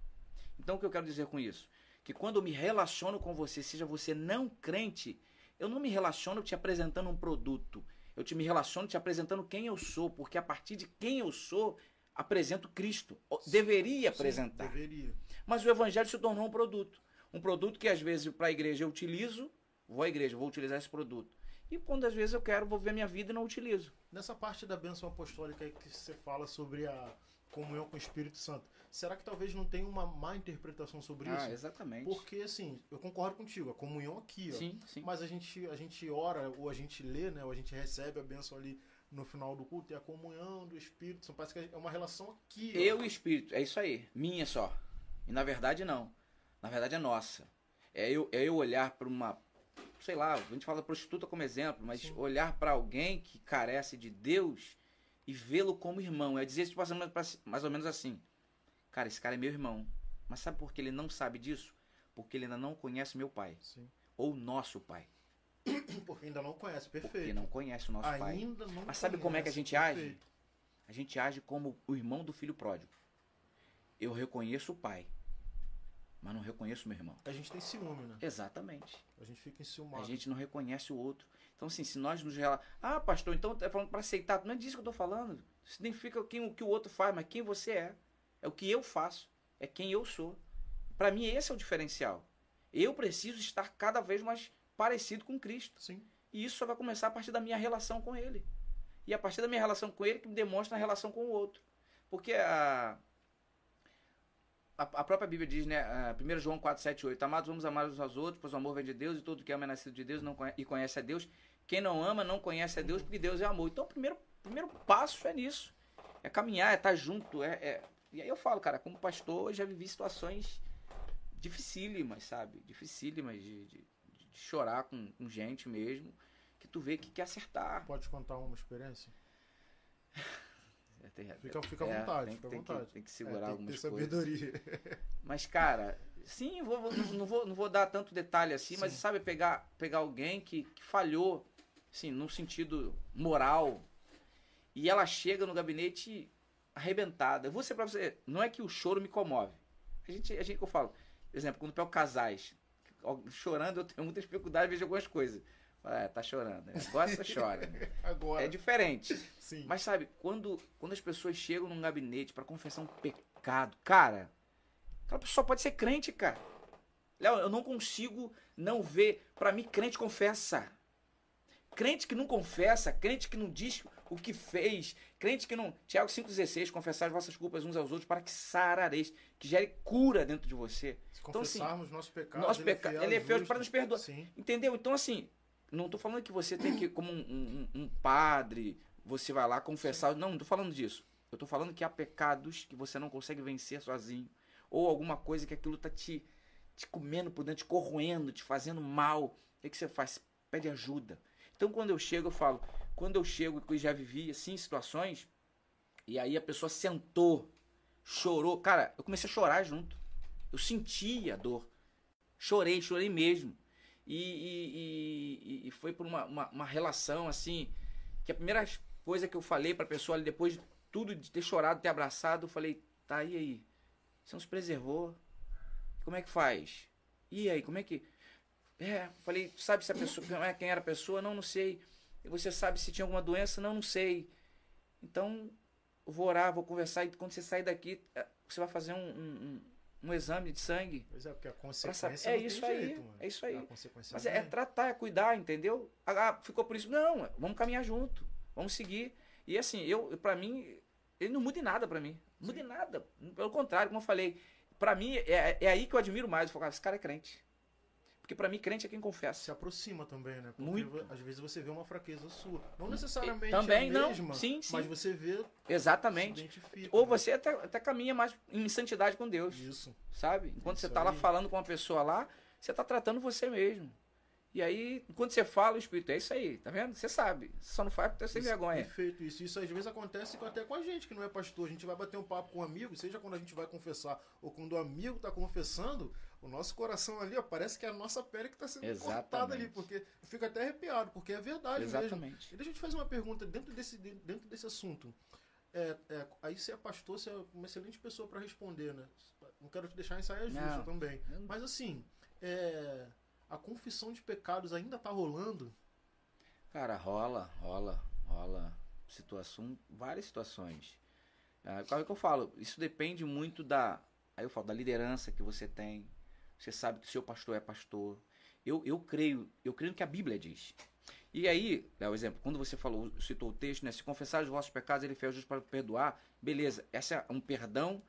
Então, o que eu quero dizer com isso? Que quando eu me relaciono com você, seja você não crente, eu não me relaciono te apresentando um produto. Eu te me relaciono te apresentando quem eu sou, porque a partir de quem eu sou, apresento Cristo. Deveria apresentar. Sim, deveria. Mas o evangelho se tornou um produto. Um produto que às vezes para a igreja eu utilizo, vou à igreja, vou utilizar esse produto. E quando às vezes eu quero, vou ver minha vida e não utilizo. Nessa parte da bênção apostólica que você fala sobre a comunhão com o Espírito Santo, será que talvez não tenha uma má interpretação sobre ah, isso? exatamente. Porque, assim, eu concordo contigo, a comunhão aqui, ó. Sim, sim. Mas a gente, a gente ora, ou a gente lê, né? Ou a gente recebe a bênção ali no final do culto, e a comunhão do Espírito Santo. Parece que é uma relação aqui. Ó. Eu e o Espírito, é isso aí. Minha só. E na verdade não. Na verdade é nossa. É eu, é eu olhar para uma. Sei lá, a gente fala prostituta como exemplo, mas sim. olhar para alguém que carece de Deus e vê-lo como irmão. É dizer tipo, mais ou menos assim: Cara, esse cara é meu irmão. Mas sabe por que ele não sabe disso? Porque ele ainda não conhece meu pai. Sim. Ou nosso pai. *coughs* Porque ainda não conhece, perfeito. Porque não conhece o nosso ainda pai. Não Mas sabe conhece, como é que a gente perfeito. age? A gente age como o irmão do filho pródigo. Eu reconheço o pai, mas não reconheço meu irmão. A gente tem ciúme, né? Exatamente. A gente fica A enciumado. gente não reconhece o outro. Então, assim, se nós nos relacionamos. Ah, pastor, então tá falando para aceitar. Não é disso que eu tô falando. Significa quem, o que o outro faz, mas quem você é. É o que eu faço. É quem eu sou. Para mim, esse é o diferencial. Eu preciso estar cada vez mais parecido com Cristo. Sim. E isso só vai começar a partir da minha relação com Ele. E a partir da minha relação com Ele que me demonstra a relação com o outro. Porque a, a, a própria Bíblia diz, né? a 1 João 4, 7, 8. Amados, vamos amar uns aos outros, pois o amor vem de Deus e todo que ama é nascido de Deus não conhece, e conhece a Deus. Quem não ama não conhece a Deus porque Deus é amor. Então o primeiro, primeiro passo é nisso. É caminhar, é estar junto. É, é... E aí eu falo, cara, como pastor, eu já vivi situações dificílimas, sabe? Dificílimas de, de, de chorar com, com gente mesmo, que tu vê que quer acertar. Pode contar uma experiência? *laughs* É, tem- Fica, fica à é, vontade, tem, fica à tem vontade. Que, tem que É, segurar tem que ter coisas. sabedoria. Mas, cara, sim, vou, vou- não, vou, não vou dar tanto detalhe assim, mas Sim. sabe, pegar, pegar alguém que, que falhou, assim, no sentido moral, e ela chega no gabinete arrebentada. Eu vou ser pra você, não é que o choro me comove. A gente, a gente que eu falo, por exemplo, quando eu pego casais, chorando, eu tenho muita dificuldade de ver algumas coisas. Ah, tá chorando. né? Gosta, *laughs* chora. Agora. É diferente. Sim. Mas sabe, quando, quando as pessoas chegam num gabinete pra confessar um pecado, cara, aquela pessoa pode ser crente, cara. Léo, eu não consigo não ver. Pra mim, crente confessa. Crente que não confessa, crente que não diz o que fez, crente que não. Tiago 5,16, confessar as vossas culpas uns aos outros para que sarareis, que gere cura dentro de você. Se Então, assim, confessarmos nossos pecados, nosso ele, peca- é fiel, ele é fiel para nos perdoar. Sim. Entendeu? Então, assim, não tô falando que você tem que, como um, um- um padre, você vai lá confessar. Não, não tô falando disso. Eu tô falando que há pecados que você não consegue vencer sozinho. Ou alguma coisa que aquilo tá te, te comendo por dentro, te corroendo, te fazendo mal. O que, você faz? Pede ajuda. Então, quando eu chego, eu falo. Quando eu chego, que eu já vivi, assim, situações, e aí a pessoa sentou, chorou. Cara, eu comecei a chorar junto. Eu senti a dor. Chorei, chorei mesmo. E, e- e- foi por uma, uma, uma relação assim. Que a primeira coisa que eu falei pra pessoa depois de tudo, de ter chorado, ter abraçado, eu falei: tá, e aí? Você nos preservou? Como é que faz? E aí, como é que. É, falei: sabe se a pessoa. quem é- Quem era a pessoa? Não, não sei. E você sabe se tinha alguma doença? Não, não sei. Então, eu vou orar, vou conversar. E quando você sair daqui, eh, você vai fazer um, um- um exame de sangue. Pois é, porque a consequência. É não isso aí. jeito, mano. É isso aí. Mas é, é tratar, é cuidar, entendeu? Ah, ficou por isso. Não, vamos caminhar junto. Vamos seguir. E assim, eu, para mim, ele não muda em nada pra mim. Não muda em nada. Pelo contrário, como eu falei, pra mim, é, é aí que eu admiro mais. Eu falo, cara, esse cara é crente. Porque para mim, crente é quem confessa. Se aproxima também, né? Porque Muito. às vezes você vê uma fraqueza sua. Não necessariamente Também a não. mesma, Sim, sim. mas você vê, Exatamente. Ou né? você até, até caminha mais em santidade com Deus. Isso. sabe? Enquanto Isso você tá lá aí. falando com uma pessoa lá, você tá tratando você mesmo. E aí, enquanto você fala, o Espírito, é isso aí, tá vendo? Você sabe. Você só não faz porque sem Isso- vergonha. Perfeito, isso. Isso às vezes acontece até com a gente, que não é pastor. A gente vai bater um papo com um amigo, seja quando a gente vai confessar ou quando o amigo tá confessando, o nosso coração ali, ó, parece que é a nossa pele que tá sendo cortada ali, Exatamente. porque eu fico até arrepiado, porque é verdade mesmo. Exatamente. E deixa eu te fazer uma pergunta dentro desse, dentro desse assunto. É, é, aí você é pastor, você é uma excelente pessoa para responder, né? Não quero te deixar em saia justa Não. também. Mas assim, é, a confissão de pecados ainda tá rolando? Cara, rola, rola, rola situação, várias situações. Ah, Claro que eu falo, isso depende muito da, aí eu falo, da liderança que você tem. Você sabe que o seu pastor é pastor. Eu, eu creio, eu creio no que a Bíblia diz. E aí, é o exemplo, quando você falou, citou o texto, né? Se confessar os vossos pecados, ele fez justo para perdoar. Beleza, esse é um perdão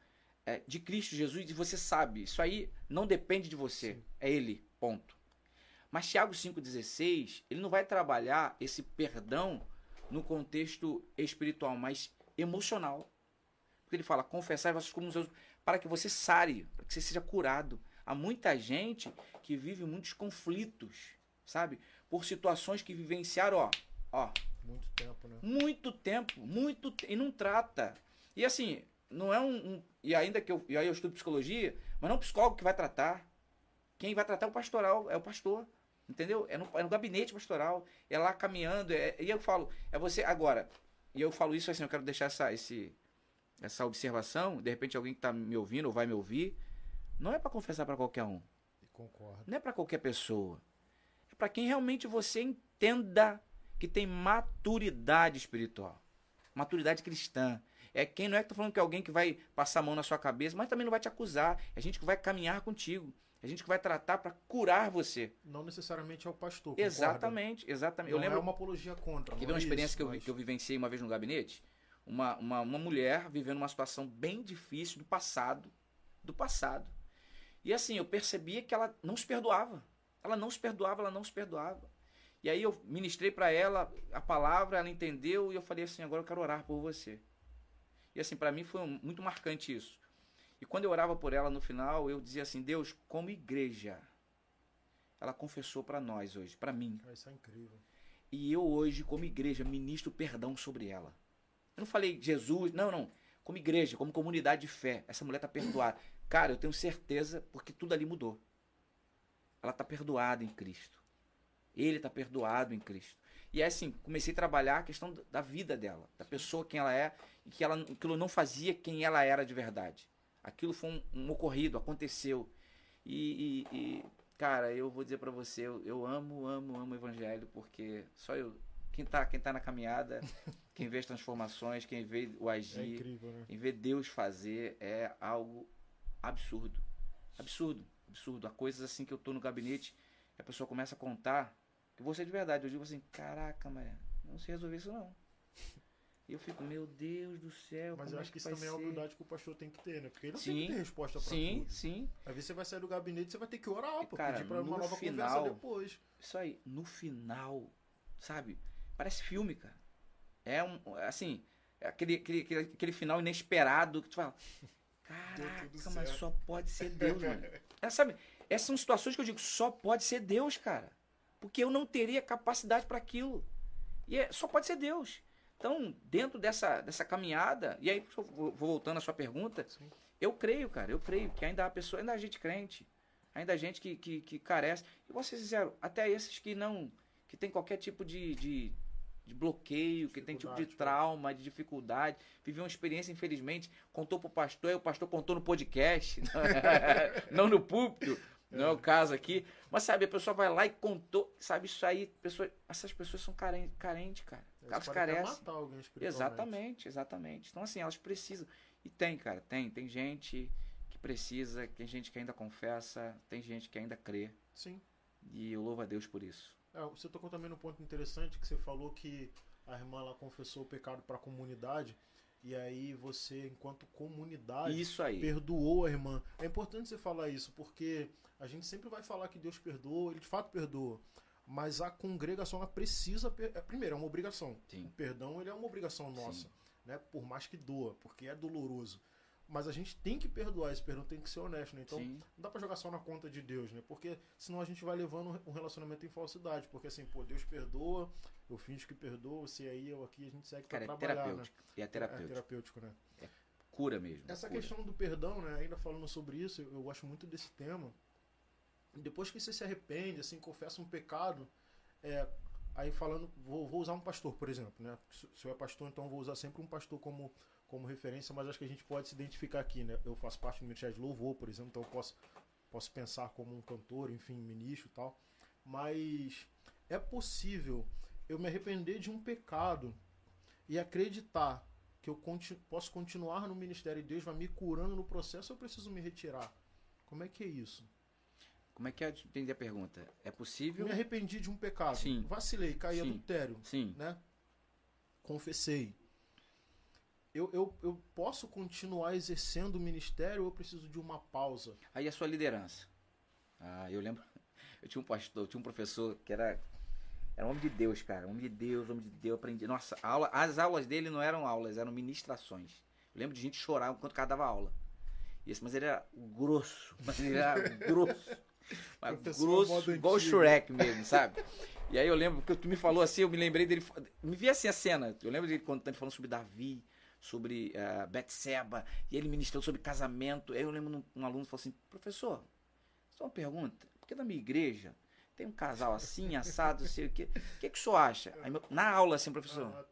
é, de Cristo Jesus e você sabe. Isso aí não depende de você, é ele, ponto. Mas Tiago 5,16, ele não vai trabalhar esse perdão no contexto espiritual, mas emocional. Porque ele fala, confessar vossos comuns para que você sare, para que você seja curado. Há muita gente que vive muitos conflitos, sabe? Por situações que vivenciaram, ó, ó, Muito tempo, né? muito tempo, muito te- e não trata. E assim, não é um, um- e ainda que eu, e aí eu estudo psicologia, mas não é o psicólogo que vai tratar. Quem vai tratar é o pastoral, é o pastor. Entendeu? É no, é no gabinete pastoral, é lá caminhando, é- e eu falo, é você agora. E eu falo isso assim, eu quero deixar essa esse essa observação, de repente alguém que está me ouvindo ou vai me ouvir, não é para confessar para qualquer um. Concordo. Não é para qualquer pessoa. É para quem realmente você entenda que tem maturidade espiritual. Maturidade cristã. É quem não é que tá falando que é alguém que vai passar a mão na sua cabeça, mas também não vai te acusar. É gente que vai caminhar contigo. É gente que vai tratar para curar você. Não necessariamente é o pastor. concorda? Exatamente, exatamente. Não eu lembro é uma apologia contra. Não ver uma é experiência isso, que, eu, mas- que eu vivenciei uma vez no gabinete? Uma, uma, uma mulher vivendo uma situação bem difícil do passado. Do passado. E assim, eu percebia que ela não se perdoava. Ela não se perdoava, ela não se perdoava. E aí eu ministrei para ela a palavra, ela entendeu e eu falei assim: agora eu quero orar por você. E assim, para mim foi um- muito marcante isso. E quando eu orava por ela no final, eu dizia assim: Deus, como igreja, ela confessou para nós hoje, para mim. Ah, Isso é incrível. E eu hoje, como igreja, ministro perdão sobre ela. Eu não falei Jesus, não, não. Como igreja, como comunidade de fé, essa mulher tá perdoada. Cara, eu tenho certeza porque tudo ali mudou. Ela tá perdoada em Cristo. Ele tá perdoado em Cristo. E é assim, comecei a trabalhar a questão da- da vida dela, da pessoa quem ela é e que ela, aquilo não fazia quem ela era de verdade. Aquilo foi um, um ocorrido, aconteceu. E, e- e, cara, eu vou dizer pra você, eu, eu amo, amo, amo o evangelho porque só eu, quem tá, quem tá na caminhada, *laughs* quem vê as transformações, quem vê o É agir, incrível, né? em ver Deus fazer é algo absurdo. Absurdo, absurdo. Há coisas assim que eu tô no gabinete e a pessoa começa a contar que você de verdade. Eu digo assim, caraca, mas não se resolver isso não. E eu fico, meu Deus do céu, Mas eu é acho que que isso também é uma ser? humildade que o pastor tem que ter, né? Porque ele não Sim. tem que ter resposta pra Sim, tudo. sim. Aí você vai sair do gabinete, você vai ter que orar, pô, cara, pedir pra uma no nova final- conversa depois. Isso aí, no final, sabe? Parece filme, cara. É um, assim, é aquele, aquele, aquele, aquele final inesperado que tu fala, caraca, mas certo." só pode ser Deus, mano. *laughs* É, sabe, essas são situações que eu digo, só pode ser Deus, cara. Porque eu não teria capacidade para aquilo. E é, só pode ser Deus. Então, dentro dessa, dessa caminhada, e aí, vou vou voltando à sua pergunta, Sim. eu creio, cara, eu creio que ainda há pessoas, ainda há gente crente, ainda há gente que, que, que carece. E vou ser sincero, até esses que não, que tem qualquer tipo de, de, de bloqueio, que tem tipo de trauma, de dificuldade, viveu uma experiência, infelizmente, contou pro pastor, e o pastor contou no podcast, *laughs* não no púlpito, não é o caso aqui. Mas sabe, a pessoa vai lá e contou, sabe, isso aí, pessoa, essas pessoas são carentes, carente, cara. Elas carecem. matar alguém. Exatamente, exatamente. Então, assim, elas precisam. E tem, cara, tem. Tem gente que precisa, tem gente que ainda confessa, tem gente que ainda crê. Sim. E eu louvo a Deus por isso. É, você tocou também num ponto interessante que você falou que a irmã lá confessou o pecado para a comunidade e aí você, enquanto comunidade, Isso aí. perdoou a irmã. É importante você falar isso, porque a gente sempre vai falar que Deus perdoa, ele de fato perdoa. Mas a congregação ela precisa. é, Primeiro, é uma obrigação. Sim. O perdão ele é uma obrigação nossa. Sim. Né? Por mais que doa, porque é doloroso. Mas a gente tem que perdoar, esse perdão tem que ser honesto. Né? Então, Sim. não dá pra jogar só na conta de Deus, né? Porque senão a gente vai levando um relacionamento em falsidade. Porque assim, pô, Deus perdoa, eu finjo que perdoa, você aí, eu aqui, a gente segue pra Cara, é trabalhar, terapêutico. E é né? É terapêutico. terapêutico, né? Cura mesmo. Essa cura. questão do perdão, né? Ainda falando sobre isso, eu, eu gosto muito desse tema. Depois que você se arrepende, assim, confessa um pecado, é, aí falando, vou, vou usar um pastor, por exemplo, né? Se, se eu é pastor, então vou usar sempre um pastor como, como referência, mas acho que a gente pode se identificar aqui, né? Eu faço parte do Ministério de Louvor, por exemplo, então eu posso, posso pensar como um cantor, enfim, ministro e tal. Mas é possível eu me arrepender de um pecado e acreditar que eu conti- posso continuar no ministério e Deus vai me curando no processo, ou eu preciso me retirar? Como é que é isso? Como é que é? Entendi a pergunta. É possível? Me arrependi de um pecado. Sim. Vacilei, caí Sim. adultério, Sim. né? Confessei. Eu, eu, eu posso continuar exercendo o ministério ou eu preciso de uma pausa? Aí a sua liderança. Ah, eu lembro. *laughs* Eu tinha um pastor, eu tinha um professor que era. Era um homem de Deus, cara. Homem de Deus, homem de Deus. Eu aprendi. Nossa, a aula, as aulas dele não eram aulas, eram ministrações. Eu lembro de gente chorar enquanto o cara dava aula. Isso, *laughs* mas ele era grosso. Mas ele era grosso. Mas grosso, igual o. Shrek mesmo, sabe? E aí eu lembro que tu me falou assim, eu me lembrei dele. Me vi assim a cena. Eu lembro dele quando ele falando sobre Davi, sobre uh, Betseba, e ele ministrando sobre casamento. Aí eu lembro um, um aluno falou assim: professor, só uma pergunta, porque na minha igreja tem um casal assim, assado, não sei o quê. O que, que o senhor acha? Aí, na aula, assim, professor,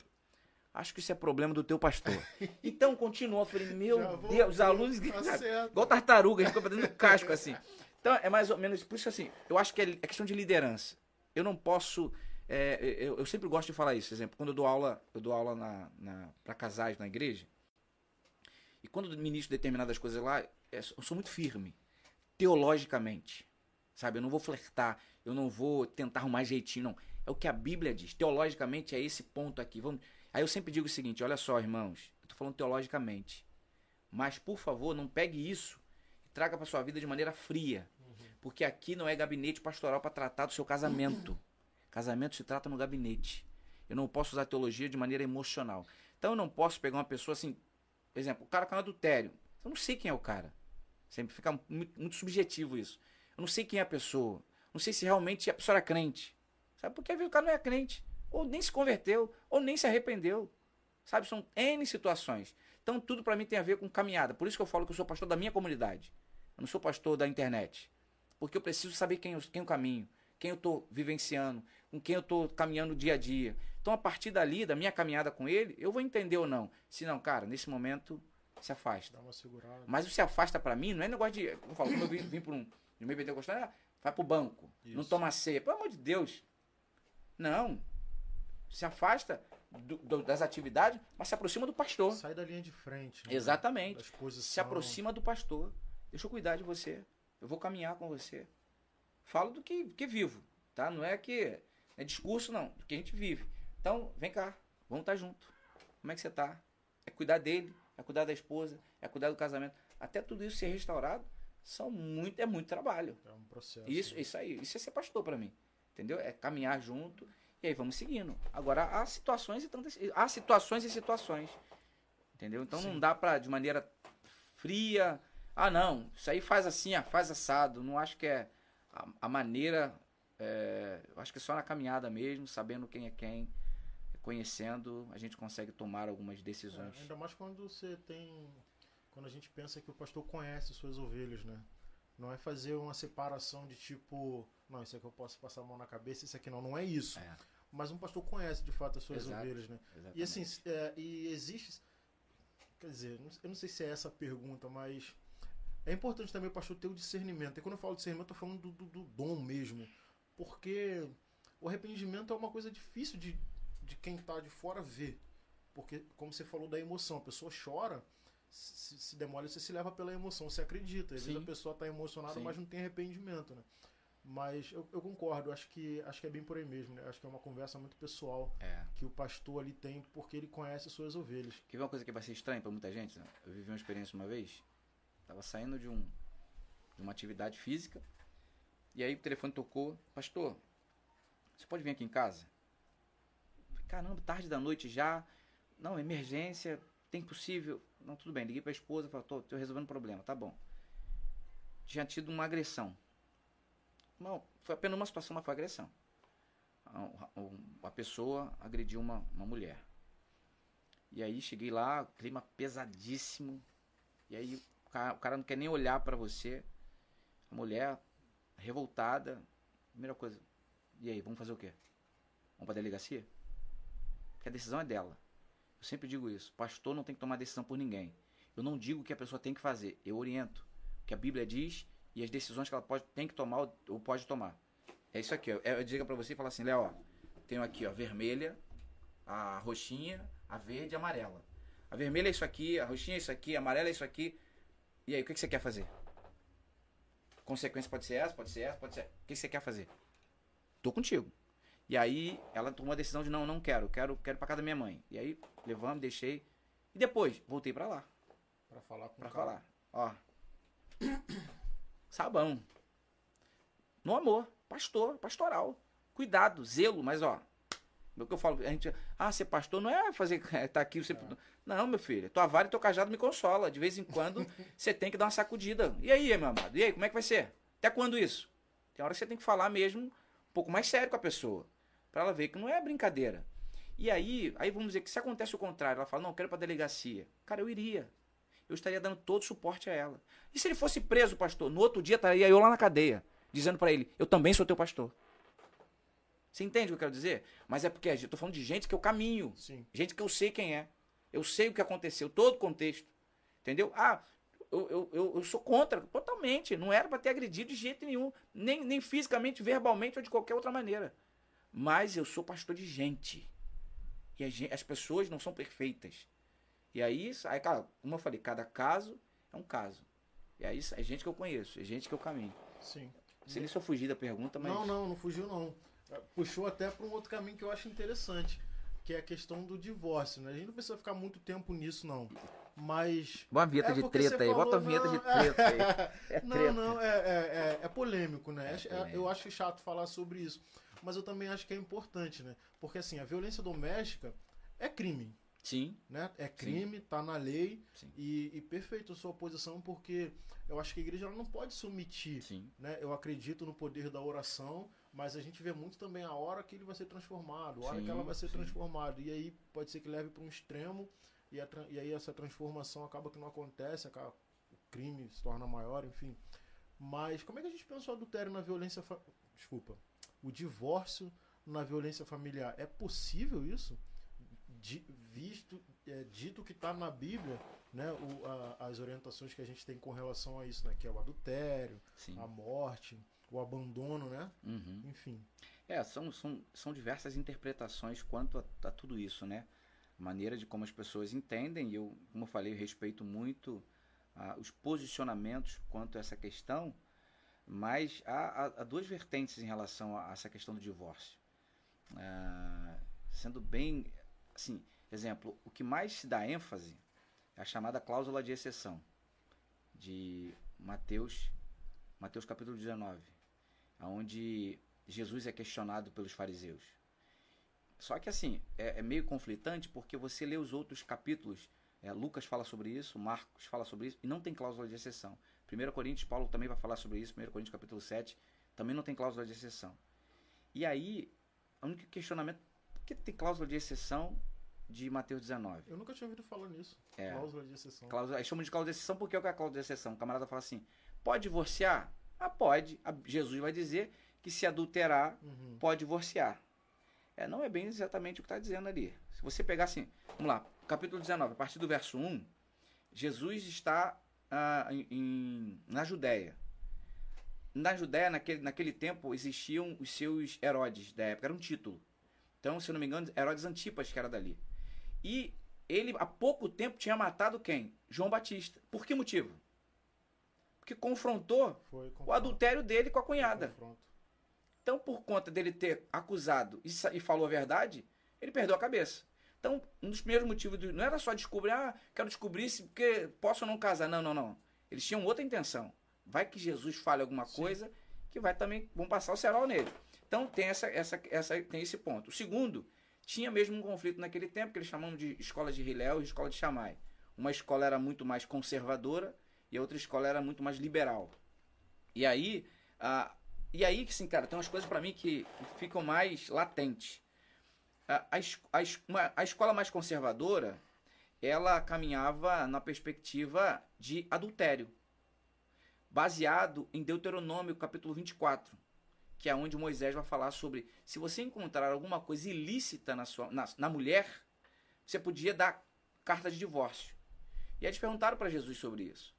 acho que isso é problema do teu pastor. Então continua, eu falei, meu Já vou- Deus, os alunos. Tá. Igual tartaruga, a gente fica fazendo casco assim. Então, é mais ou menos por isso assim. Eu acho que é é questão de liderança. Eu não posso. É, eu, eu sempre gosto de falar isso. Exemplo, quando eu dou aula, eu dou aula na, na, para casais na igreja. E quando eu ministro determinadas coisas lá, é, eu sou muito firme. Teologicamente. Sabe? Eu não vou flertar. Eu não vou tentar arrumar jeitinho, não. É o que a Bíblia diz. Teologicamente é esse ponto aqui. Vamos... Aí eu sempre digo o seguinte: olha só, irmãos. Eu tô falando teologicamente. Mas, por favor, não pegue isso e traga para sua vida de maneira fria. Porque aqui não é gabinete pastoral para tratar do seu casamento. Casamento se trata no gabinete. Eu não posso usar teologia de maneira emocional. Então eu não posso pegar uma pessoa assim, por exemplo, o cara com adultério. Eu não sei quem é o cara. Sempre fica muito, muito subjetivo isso. Eu não sei quem é a pessoa. Não sei se realmente a pessoa era crente. Sabe? Porque às vezes o cara não é crente. Ou nem se converteu, ou nem se arrependeu. Sabe? São N situações. Então tudo para mim tem a ver com caminhada. Por isso que eu falo que eu sou pastor da minha comunidade. Eu não sou pastor da internet. Porque eu preciso saber quem quem eu caminho, quem eu estou vivenciando, com quem eu estou caminhando dia a dia. Então, a partir dali, da minha caminhada com ele, eu vou entender ou não. Se não, cara, nesse momento, se afasta. Dá uma segurada. Mas o se afasta para mim não é negócio de. Eu falo, como eu vim, vim para um. No meio pentecostal, ah, vai pro banco, não Isso. toma ceia. Pelo amor de Deus. Não. Se afasta do- do- das atividades, mas se aproxima do pastor. Sai da linha de frente. né? Exatamente. Se aproxima do pastor. Deixa eu cuidar de você. Eu vou caminhar com você. Falo do que, que vivo, tá? Não é que é discurso, não. Do que a gente vive. Então, vem cá. Vamos estar junto. Como é que você tá? É cuidar dele, é cuidar da esposa, é cuidar do casamento. Até tudo isso ser restaurado são muito, é muito trabalho. É um processo. Isso, né? isso aí, isso é ser pastor para mim. Entendeu? É caminhar junto e aí vamos seguindo. Agora há situações e tantas, há situações e situações. Entendeu? Então não Sim. dá para de maneira fria, ah não, isso aí faz assim, ah, faz assado. Não acho que é a, a maneira, é, eu acho que só na caminhada mesmo, sabendo quem é quem, conhecendo, a gente consegue tomar algumas decisões. É, ainda mais quando você tem. Quando a gente pensa que o pastor conhece suas ovelhas, né? Não é fazer uma separação de tipo, não, isso aqui eu posso passar a mão na cabeça, isso aqui não. Não é isso. É, Mas um pastor conhece de fato as suas Exato. ovelhas, né? exatamente. E assim, é, e existe. Quer dizer, eu não sei se é essa a pergunta, mas é importante também o pastor ter o discernimento. E quando eu falo discernimento, eu tô falando do, do- do dom mesmo. Porque o arrependimento é uma coisa difícil de, de quem tá de fora ver. Porque, como você falou da emoção, a pessoa chora, se, se demora, você se leva pela emoção, você acredita. Às vezes a pessoa tá emocionada, Sim. mas não tem arrependimento, né? Mas eu, eu concordo, acho que, acho que é bem por aí mesmo, né? Acho que é uma conversa muito pessoal É. que o pastor ali tem porque ele conhece suas ovelhas. Quer ver uma coisa que vai ser estranha pra muita gente? né? Eu vivi uma experiência uma vez. Tava saindo de, um, de uma atividade física. E aí o telefone tocou. Pastor, você pode vir aqui em casa? Falei, Caramba, tarde da noite já. Não, emergência. Tem possível? Não, tudo bem. Liguei pra esposa. Falei, tô, tô resolvendo o problema. Tá bom. Tinha tido uma agressão. Não, foi apenas uma situação, mas foi agressão. A, a- pessoa agrediu uma, uma mulher. E aí cheguei lá, clima pesadíssimo. E aí o cara não quer nem olhar pra você. A mulher revoltada. Primeira coisa. E aí, vamos fazer o quê? Vamos pra delegacia? Porque a decisão é dela. Eu sempre digo isso. Pastor não tem que tomar decisão por ninguém. Eu não digo o que a pessoa tem que fazer. Eu oriento. O que a Bíblia diz e as decisões que ela pode, tem que tomar ou- pode tomar. É isso aqui. ó. Eu eu digo pra você e falo assim, Léo, tenho aqui, ó, vermelha, a roxinha, a verde e a amarela. A vermelha é isso aqui, a roxinha é isso aqui, a amarela é isso aqui. E aí, o que, que você quer fazer? Consequência pode ser essa, pode ser essa, pode ser. O que, que você quer fazer? Tô contigo. E aí, ela tomou a decisão de não, não quero, quero, quero pra casa da minha mãe. E aí, levamos, deixei. E depois, voltei pra lá, Pra falar com cara. falar. Ó. Sabão. No amor, pastor, pastoral. Cuidado, zelo, mas ó. É o que eu falo, a gente, ah, ser pastor não é fazer, é, tá aqui, você, não, meu filho, tua vara e teu cajado me consola. De vez em quando *laughs* você tem que dar uma sacudida. E aí, meu amado? E aí, como é que vai ser? Até quando isso? Tem hora que você tem que falar mesmo um pouco mais sério com a pessoa, Pra ela ver que não é brincadeira. E aí, aí vamos dizer que se acontece o contrário, ela fala, não, eu quero ir pra delegacia. Cara, eu iria. Eu estaria dando todo o suporte a ela. E se ele fosse preso, pastor? No outro dia estaria eu lá na cadeia, dizendo pra ele, eu também sou teu pastor. Você entende o que eu quero dizer? Mas é porque eu tô falando de gente que eu caminho. Sim. Gente que eu sei quem é. Eu sei o que aconteceu, todo o contexto. Entendeu? Ah, eu, eu, eu, eu sou contra, totalmente. Não era pra ter agredido de jeito nenhum. Nem, nem fisicamente, verbalmente ou de qualquer outra maneira. Mas eu sou pastor de gente. E a gen- as pessoas não são perfeitas. E aí, aí, cara, como eu falei, cada caso é um caso. E aí, é gente que eu conheço, é gente que eu caminho. Sim. Se eu fugi da pergunta, mas. Não, não, não fugiu não. É, Puxou até para um outro caminho que eu acho interessante, que é a questão do divórcio, né? A gente não precisa ficar muito tempo nisso não. Mas uma vinheta É de porque treta aí, falou, bota uma vinheta de treta aí. *laughs* É não, treta. não, é, é, é, é polêmico, né? É É- polêmico. Eu acho chato falar sobre isso. Mas eu também acho que é importante, né? Porque assim, a violência doméstica é crime, Sim, né? É crime, tá na lei. Sim. E, e perfeito a sua posição, porque eu acho que a igreja não pode se omitir sim. né? Eu acredito no poder da oração, mas a gente vê muito também a hora que ele vai ser transformado, a hora Sim, que ela vai ser sim. transformada. E aí pode ser que leve para um extremo e, a e aí essa transformação acaba que não acontece, acaba, o crime se torna maior, enfim. Mas como é que a gente pensa o adultério na violência, fa- desculpa, o divórcio na violência familiar? É possível isso? Di- visto, é, dito que está na Bíblia, né, o- a- as orientações que a gente tem com relação a isso, né, que é o adultério, sim. a morte, o abandono, né? Uhum. Enfim. É, são, são, são diversas interpretações quanto a, a tudo isso, né? A maneira de como as pessoas entendem, e eu, como eu falei, eu respeito muito ah, os posicionamentos quanto a essa questão, mas há, há- há duas vertentes em relação a, a essa questão do divórcio. Ah, sendo bem, assim, exemplo, o que mais se dá ênfase é a chamada cláusula de exceção, de Mateus, Mateus capítulo 19, onde Jesus é questionado pelos fariseus. Só que assim, é, é meio conflitante porque você lê os outros capítulos, é, Lucas fala sobre isso, Marcos fala sobre isso, e não tem cláusula de exceção. 1 Coríntios, Paulo também vai falar sobre isso, 1 Coríntios capítulo 7, também não tem cláusula de exceção. E aí, o único questionamento, por que tem cláusula de exceção de Mateus 19? Eu nunca tinha ouvido falar nisso. É. Cláusula de exceção. Cláusula, aí chamam de cláusula de exceção porque é o que é a cláusula de exceção? O camarada fala assim, pode divorciar? Ah, pode. Jesus vai dizer que se adulterar, Uhum. pode divorciar. É, não é bem exatamente o que está dizendo ali. Se você pegar assim, vamos lá, capítulo 19, a partir do verso 1, Jesus está ah, em, em- na Judéia. Na Judéia, naquele, naquele tempo, existiam os seus Herodes da época, era um título. Então, se eu não me engano, Herodes Antipas, que era dali. E ele, há pouco tempo, tinha matado quem? João Batista. Por que motivo? Porque confrontou Foi o adultério dele com a cunhada. Então, por conta dele ter acusado e, e falou a verdade, ele perdeu a cabeça. Então, um dos primeiros motivos do- não era só descobrir, ah, quero descobrir se porque posso ou não casar. Não, não, não. Eles tinham outra intenção. Vai que Jesus fale alguma coisa que vai também vão passar o cerol nele. Então tem essa, essa, essa tem esse ponto. O segundo, tinha mesmo um conflito naquele tempo que eles chamam de escola de Hilel e escola de Shammai. Uma escola era muito mais conservadora e a outra escola era muito mais liberal. E aí, e aí que sim, cara, tem umas coisas para mim que, que ficam mais latentes. A, a, a, uma- a escola mais conservadora, ela caminhava na perspectiva de adultério, baseado em Deuteronômio capítulo 24, que é onde Moisés vai falar sobre se você encontrar alguma coisa ilícita na, sua, na, na mulher, você podia dar carta de divórcio. E eles perguntaram para Jesus sobre isso.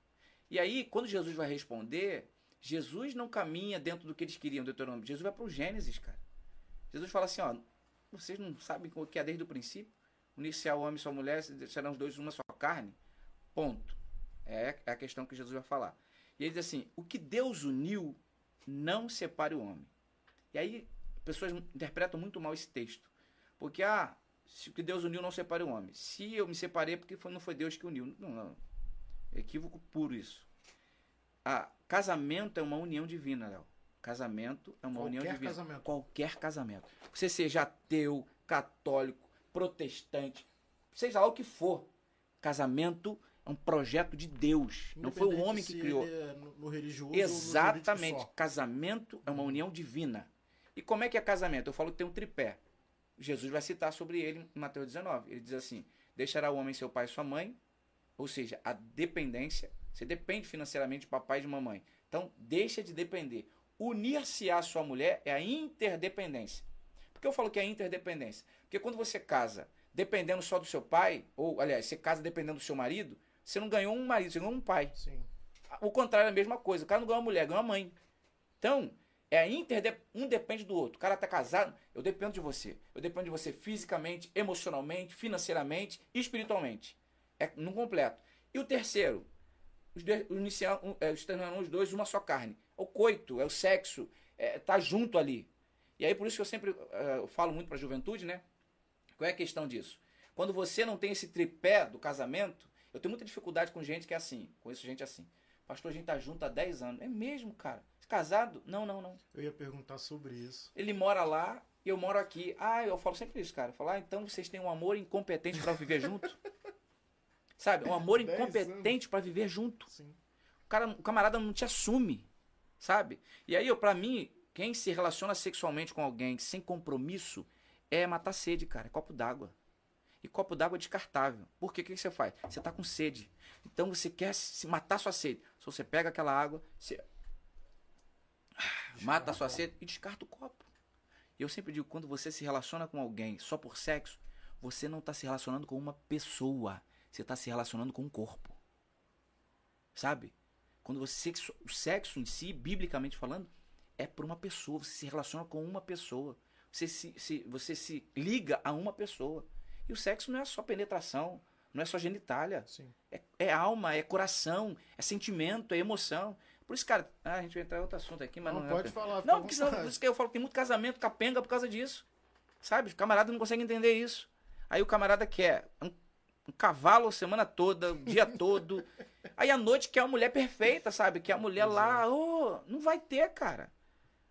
E aí, quando Jesus vai responder, Jesus não caminha dentro do que eles queriam, Deuteronômio. Jesus vai para o Gênesis, cara. Jesus fala assim, ó, vocês não sabem o que é desde o princípio? Unir-se homem e sua mulher, serão os dois uma só carne? Ponto. É a questão que Jesus vai falar. E ele diz assim, o que Deus uniu, não separe o homem. E aí, pessoas interpretam muito mal esse texto. Porque, ah, se o que Deus uniu, não separe o homem. Se eu me separei, porque foi, não foi Deus que uniu. Não, não. Equívoco puro isso. Ah, casamento é uma união divina, Léo. Casamento é uma união Qualquer divina. casamento. Qualquer casamento. Você seja ateu, católico, protestante, seja lá o que for. Casamento é um projeto de Deus. Não foi o homem que criou. é no, no religioso no Exatamente. só. Casamento é uma união divina. E como é que é casamento? Eu falo que tem um tripé. Jesus vai citar sobre ele em Mateus 19. Ele diz assim: Deixará o homem seu pai e sua mãe, ou seja, a dependência. Você depende financeiramente de papai e de mamãe. Então, deixa de depender. Unir-se à sua mulher é a interdependência. Por que eu falo que é a interdependência? Porque quando você casa dependendo só do seu pai, ou aliás, você casa dependendo do seu marido, você não ganhou um marido, você ganhou um pai. Sim. O contrário é a mesma coisa. O cara não ganha uma mulher, ganha uma mãe. Então, é interde... um depende do outro. O cara tá casado, eu dependo de você. Eu dependo de você fisicamente, emocionalmente, financeiramente e espiritualmente. É no completo. E o terceiro, os dois, é, os os dois uma só carne. O coito, é o sexo, é, tá junto ali. E aí por isso que eu sempre é, falo muito para a juventude, né? Qual é a questão disso? Quando você não tem esse tripé do casamento, eu tenho muita dificuldade com gente que é assim. Conheço gente assim. Pastor, a gente tá junto há 10 anos. É mesmo, cara. Casado? Não, não, não. Eu ia perguntar sobre isso. Ele mora lá e eu moro aqui. Ah, eu falo sempre isso, cara. Falo, ah, então vocês têm um amor incompetente para viver junto? *laughs* Sabe? Um amor *laughs* incompetente para viver junto. Sim. O, cara, o camarada não te assume, sabe? E aí, para mim, quem se relaciona sexualmente com alguém sem compromisso é matar sede, cara. É copo d'água. E copo d'água é descartável. Por quê? O que você faz? Você tá com sede. Então você quer se matar sua sede. Se você pega aquela água, você mata a sua sede e descarta o copo. E eu sempre digo, quando você se relaciona com alguém só por sexo, você não está se relacionando com uma pessoa. Você está se relacionando com um corpo. Sabe? Quando você sexo, o sexo em si, biblicamente falando, é por uma pessoa. Você se relaciona com uma pessoa. Você se, se, você se liga a uma pessoa. E o sexo não é só penetração, não é só genitália. Sim. É, é alma, é coração, é sentimento, é emoção. Por isso, cara, ah, a gente vai entrar em outro assunto aqui, mas não, Não, é o pode tema. falar. Não, porque senão, por isso que eu falo que tem muito casamento capenga por causa disso. Sabe? O camarada não consegue entender isso. Aí o camarada quer um, um cavalo a semana toda, o dia todo. Aí à noite quer uma mulher perfeita, sabe? Que a mulher lá, ô, não vai ter, cara.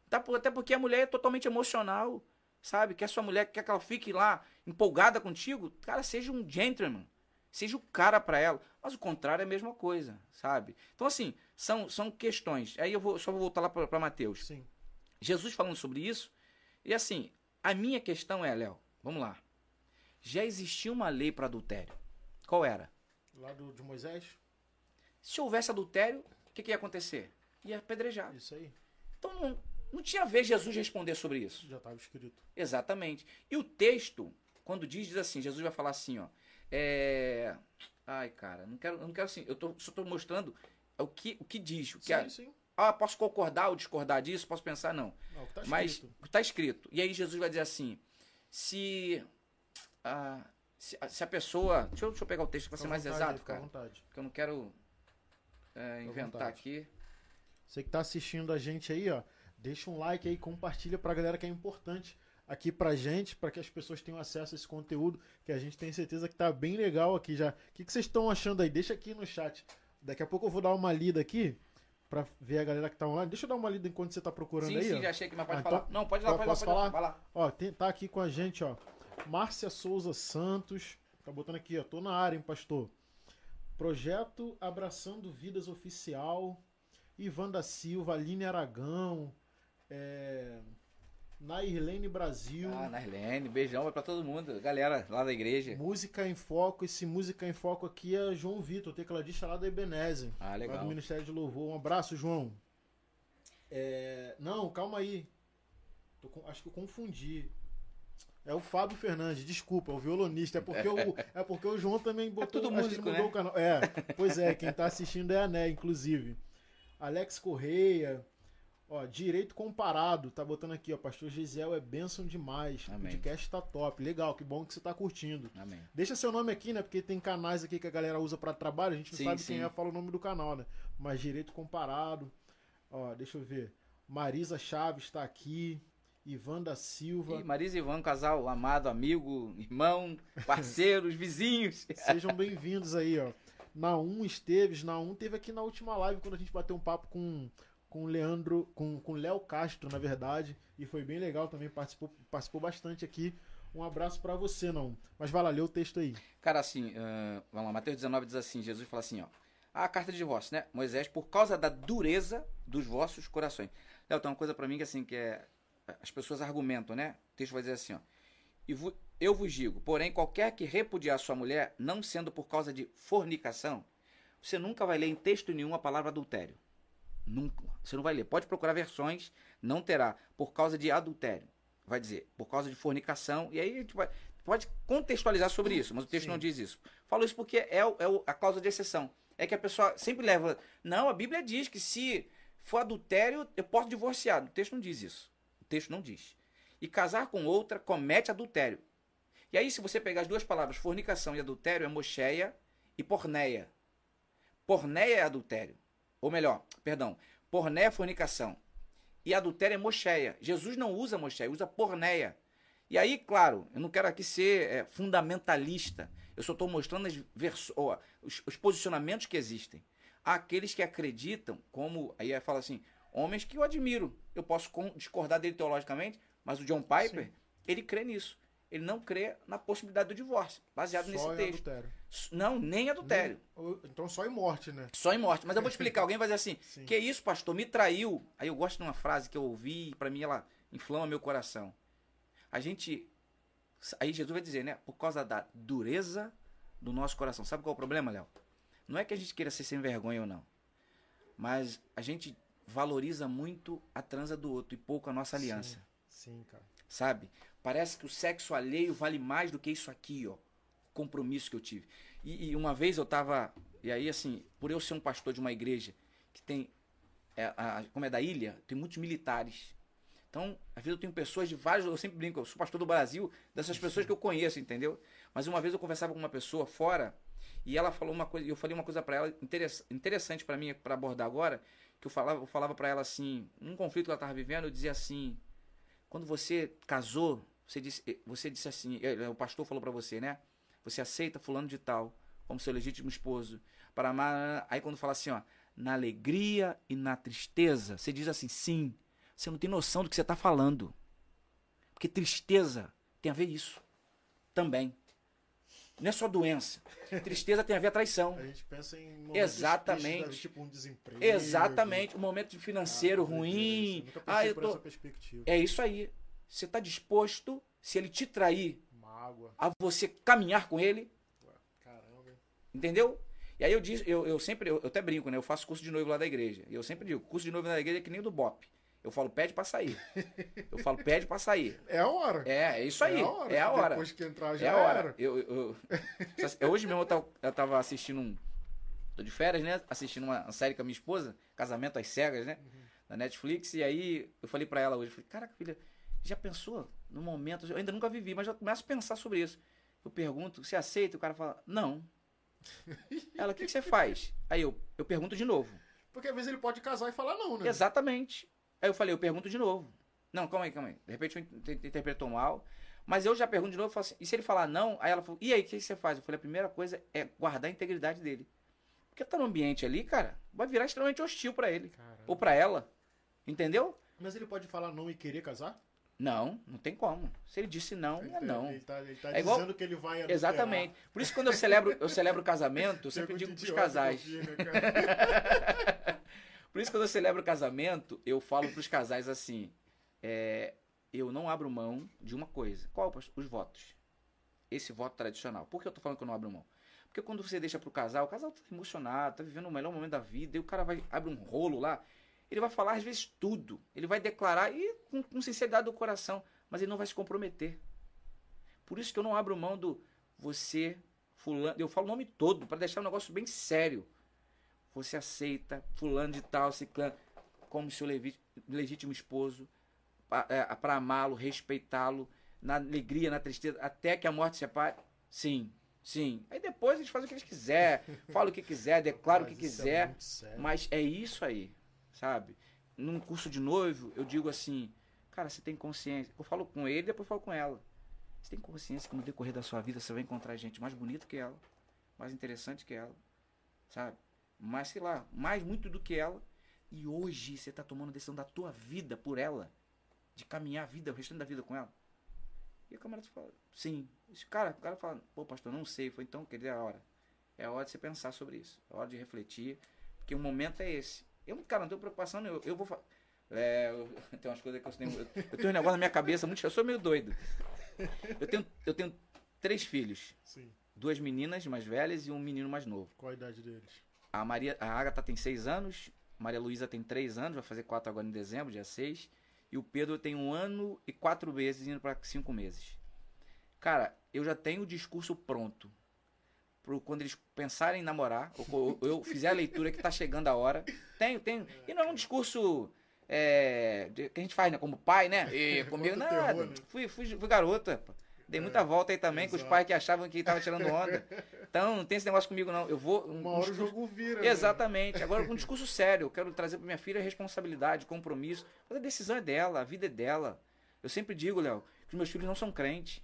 Tá Até porque a mulher é totalmente emocional, sabe? Quer sua mulher, quer que ela fique lá empolgada contigo. Cara, seja um gentleman. Seja o cara pra ela. Mas o contrário é a mesma coisa, sabe? Então, assim, são, são questões. Aí eu vou, só vou voltar lá pra, pra Mateus. Sim. Jesus falando sobre isso. E assim, a minha questão é, Léo, vamos lá. Já existia uma lei para adultério. Qual era? Lá do, de Moisés? Se houvesse adultério, o que, que ia acontecer? Ia apedrejar. Isso aí. Então não, não tinha a ver Jesus responder sobre isso. Já estava escrito. Exatamente. E o texto, quando diz, diz assim, Jesus vai falar assim, ó. É... Ai, cara, não quero, não quero assim. Eu tô, só estou mostrando o que, o que diz. O que Sim, a- sim. ah, posso concordar ou discordar disso? Posso pensar? Não. Não, tá Mas está escrito. E aí Jesus vai dizer assim: se a, se, a- se a pessoa. Deixa eu, deixa eu pegar o texto para ser mais vontade, exato, cara. vontade. Porque eu não quero é, inventar aqui. Você que tá assistindo a gente aí, ó, deixa um like aí, compartilha pra galera que é importante aqui pra gente, para que as pessoas tenham acesso a esse conteúdo, que a gente tem certeza que tá bem legal aqui já. O que, que vocês estão achando aí? Deixa aqui no chat. Daqui a pouco eu vou dar uma lida aqui pra ver a galera que tá online. Deixa eu dar uma lida enquanto você tá procurando sim, aí. Sim, ó. já achei que, mas pode Ah, falar. então- não, pode ir lá, pode ir lá, pode ir lá. falar? Vai lá. Ó, tem- tá aqui com a gente, ó. Márcia Souza Santos. Tá botando aqui, ó. Tô na área, hein, pastor. Projeto Abraçando Vidas Oficial. Ivan da Silva, Aline Aragão. É... Nairlene Brasil. Ah, Narlene, beijão, vai pra todo mundo. Galera lá da igreja. Música em Foco. Esse Música em Foco aqui é João Vitor, tecladista lá da Ebenezer. Ah, Lá legal. do Ministério de Louvor. Um abraço, João. É, Não, calma aí. Com- Acho que eu confundi. É o Fábio Fernandes, desculpa, o violonista. É porque o, é porque o João também botou. tudo acho que ele músico, mudou né? o canal. É, pois é, quem tá assistindo é a Né, inclusive. Alex Correia. Ó, direito comparado, tá botando aqui, ó. Pastor Gisel é bênção demais. O Amém. podcast tá top. Legal, que bom que você tá curtindo. Amém. Deixa seu nome aqui, né? Porque tem canais aqui que a galera usa pra trabalho, a gente não Sim, sabe sim. quem é, fala o nome do canal, né? Mas direito comparado. Ó, deixa eu ver. Marisa Chaves tá aqui. Ivan da Silva. E Marisa e Ivan, casal amado, amigo, irmão, parceiros, *laughs* vizinhos. Sejam bem-vindos aí, ó. Naum Esteves, Naum teve aqui na última live quando a gente bateu um papo com com o Leandro, com com o Léo Castro, na verdade, e foi bem legal também, participou, participou bastante aqui. Um abraço pra você, Naum. Mas vai lá, lê o texto aí. Cara, assim, ah, vamos lá, Mateus 19 diz assim, Jesus fala assim, ó. A carta de divórcio, né? Moisés, por causa da dureza dos vossos corações. Léo, tem uma coisa pra mim que assim, que é... As pessoas argumentam, né? O texto vai dizer assim, ó. E eu vos digo, porém, qualquer que repudiar sua mulher, não sendo por causa de fornicação, você nunca vai ler em texto nenhum a palavra adultério. Nunca. Você não vai ler. Pode procurar versões, não terá. Por causa de adultério. Vai dizer, por causa de fornicação. E aí a gente vai, pode contextualizar sobre isso, mas o texto Sim. não diz isso. Falo isso porque é, o- é o- a causa de exceção. É que a pessoa sempre leva. Não, a Bíblia diz que se for adultério, eu posso divorciar. O texto não diz isso. O texto não diz. E casar com outra comete adultério. E aí, se você pegar as duas palavras, fornicação e adultério, é mocheia e porneia. Porneia é adultério. Ou melhor, perdão, porneia é fornicação. E adultério é mocheia. Jesus não usa mocheia, usa porneia. E aí, claro, eu não quero aqui ser é, fundamentalista. Eu só estou mostrando os, os posicionamentos que existem. Há aqueles que acreditam, como. Aí fala assim, homens que eu admiro. Eu posso discordar dele teologicamente, mas o John Piper, Sim. ele crê nisso. Ele não crê na possibilidade do divórcio, baseado nesse só em texto. adultério. Não, nem adultério. Nem- Então só em morte, né? Só em morte. Mas eu vou te explicar. Alguém vai dizer assim: Sim. Que isso, pastor? Me traiu. Aí eu gosto de uma frase que eu ouvi e pra mim ela inflama meu coração. A gente. Aí Jesus vai dizer, né? Por causa da dureza do nosso coração. Sabe qual é o problema, Léo? Não é que a gente queira ser sem vergonha ou não. Mas a gente valoriza muito a transa do outro e pouco a nossa aliança. Sim, cara. Sabe? Parece que o sexo alheio vale mais do que isso aqui, ó. O compromisso que eu tive. E, e uma vez eu tava. E aí, assim, por eu ser um pastor de uma igreja que tem. é, a- como é da ilha, tem muitos militares. Então, às vezes eu tenho pessoas de vários. Eu sempre brinco, eu sou pastor do Brasil, dessas pessoas que eu conheço, entendeu? Mas uma vez eu conversava com uma pessoa fora e ela falou uma coisa, eu falei uma coisa pra ela interess- interessante pra mim para abordar agora, que eu falava, eu falava para ela assim, num conflito que ela tava vivendo, eu dizia assim: quando você casou, você disse, você disse assim, eh, o pastor falou pra você, né? Você aceita fulano de tal como seu legítimo esposo para amar. Aí quando fala assim, ó, na alegria e na tristeza, você diz assim, sim. Você não tem noção do que você está falando. Porque tristeza tem a ver isso também. Não é só doença. Tristeza tem a ver a traição. A gente pensa em momentos Exatamente. tristes, tipo um desemprego. Exatamente. Um momento financeiro Ah, ruim. Pensei Ah, eu por tô... essa perspectiva. É isso aí. Você está disposto, se ele te trair, a você caminhar com ele, Caramba. entendeu? E aí eu disse, eu, eu sempre, eu, eu até brinco, né? Eu faço curso de noivo lá da igreja. E eu sempre digo, curso de noivo lá da igreja é que nem o do BOP. Eu falo, pede pra sair. Eu falo, pede pra sair. É a hora. É, é isso aí. É a hora. É a hora. Depois que entrar já É a hora. era. Eu, eu, eu- hoje mesmo eu tava, eu tava assistindo um. Tô de férias, né? Assistindo uma série com a minha esposa, Casamento às Cegas, né? Na Netflix. E aí eu falei pra ela hoje, eu falei, caraca, filha, já pensou no momento? Eu ainda nunca vivi, mas já começo a pensar sobre isso. Eu pergunto, você aceita? E o cara fala, não. Ela, o que, que você faz? Aí eu, eu pergunto de novo. Porque às vezes ele pode casar e falar não, né? Exatamente. Aí eu falei, eu pergunto de novo. Não, calma aí, calma aí. De repente eu inter- interpretou mal. Mas eu já pergunto de novo, falo assim, e se ele falar não? Aí ela falou, e aí, o que você faz? Eu falei, a primeira coisa é guardar a integridade dele. Porque tá no ambiente ali, cara, vai virar extremamente hostil pra ele. Caramba. Ou pra ela. Entendeu? Mas ele pode falar não e querer casar? Não, não tem como. Se ele disse não, é não. Ele tá, ele tá É igual- dizendo que ele vai adulterar. Exatamente. Por isso que quando eu celebro, eu celebro o casamento, eu sempre digo pros casais. filho, cara. *laughs* Por isso quando eu celebro o casamento, eu falo pros casais assim: é, eu não abro mão de uma coisa. Qual? pastor? Os votos. Esse voto tradicional. Por que eu tô falando que eu não abro mão? Porque quando você deixa pro casal, o casal tá emocionado, tá vivendo o melhor momento da vida, e o cara vai abre um rolo lá, ele vai falar às vezes tudo. Ele vai declarar e com, com sinceridade do coração, mas ele não vai se comprometer. Por isso que eu não abro mão do você, fulano, eu falo o nome todo para deixar o negócio bem sério. Você aceita fulano de tal, ciclano, como seu legítimo esposo, para amá-lo, respeitá-lo, na alegria, na tristeza, até que a morte separe? Sim, sim. Aí depois eles fazem o que eles quiser, *laughs* falam o que quiser, declaram o que é quiser. sério. Mas é isso aí, sabe? Num curso de noivo, eu digo assim, cara, você tem consciência. Eu falo com ele, depois falo com ela. Você tem consciência que no decorrer da sua vida você vai encontrar gente mais bonita que ela, mais interessante que ela, sabe? Mais, sei lá, mais muito do que ela. E hoje você tá tomando a decisão da tua vida por ela, de caminhar a vida, o restante da vida com ela. E o camarada fala, sim. Esse cara, o cara fala, pô, pastor, não sei. Foi então, quer dizer, é a hora. É a hora de você pensar sobre isso. É a hora de refletir. Porque o momento é esse. Eu, cara, não tenho preocupação, não. Eu, eu vou. É, eu, *laughs* tem umas coisas que eu tenho. Eu, eu tenho um negócio na minha cabeça muito. Eu sou meio doido. Eu tenho, eu tenho três filhos: Sim. duas meninas mais velhas e um menino mais novo. Qual a idade deles? A Maria, a Agatha tem seis anos, Maria Luísa tem três anos, vai fazer quatro agora em dezembro, dia 6. E o Pedro tem um ano e quatro meses, indo para cinco meses. Cara, eu já tenho o discurso pronto. Pro, quando eles pensarem em namorar, ou, ou eu fizer a leitura que tá chegando a hora. Tenho, tenho. E não é um discurso é, que a gente faz, né? Como pai, né? E comigo, Contra o nada. terror, né? fui, fui, fui garota. pô. Dei muita volta aí também com os exato. pais que achavam que tava tirando onda. Então, não tem esse negócio comigo, não. Eu vou. um- Uma um hora o discurso- jogo vira. né? Exatamente. Agora, com um *laughs* discurso sério, eu quero trazer para minha filha responsabilidade, compromisso. Mas a decisão é dela, a vida é dela. Eu sempre digo, Léo, que os meus filhos não são crentes.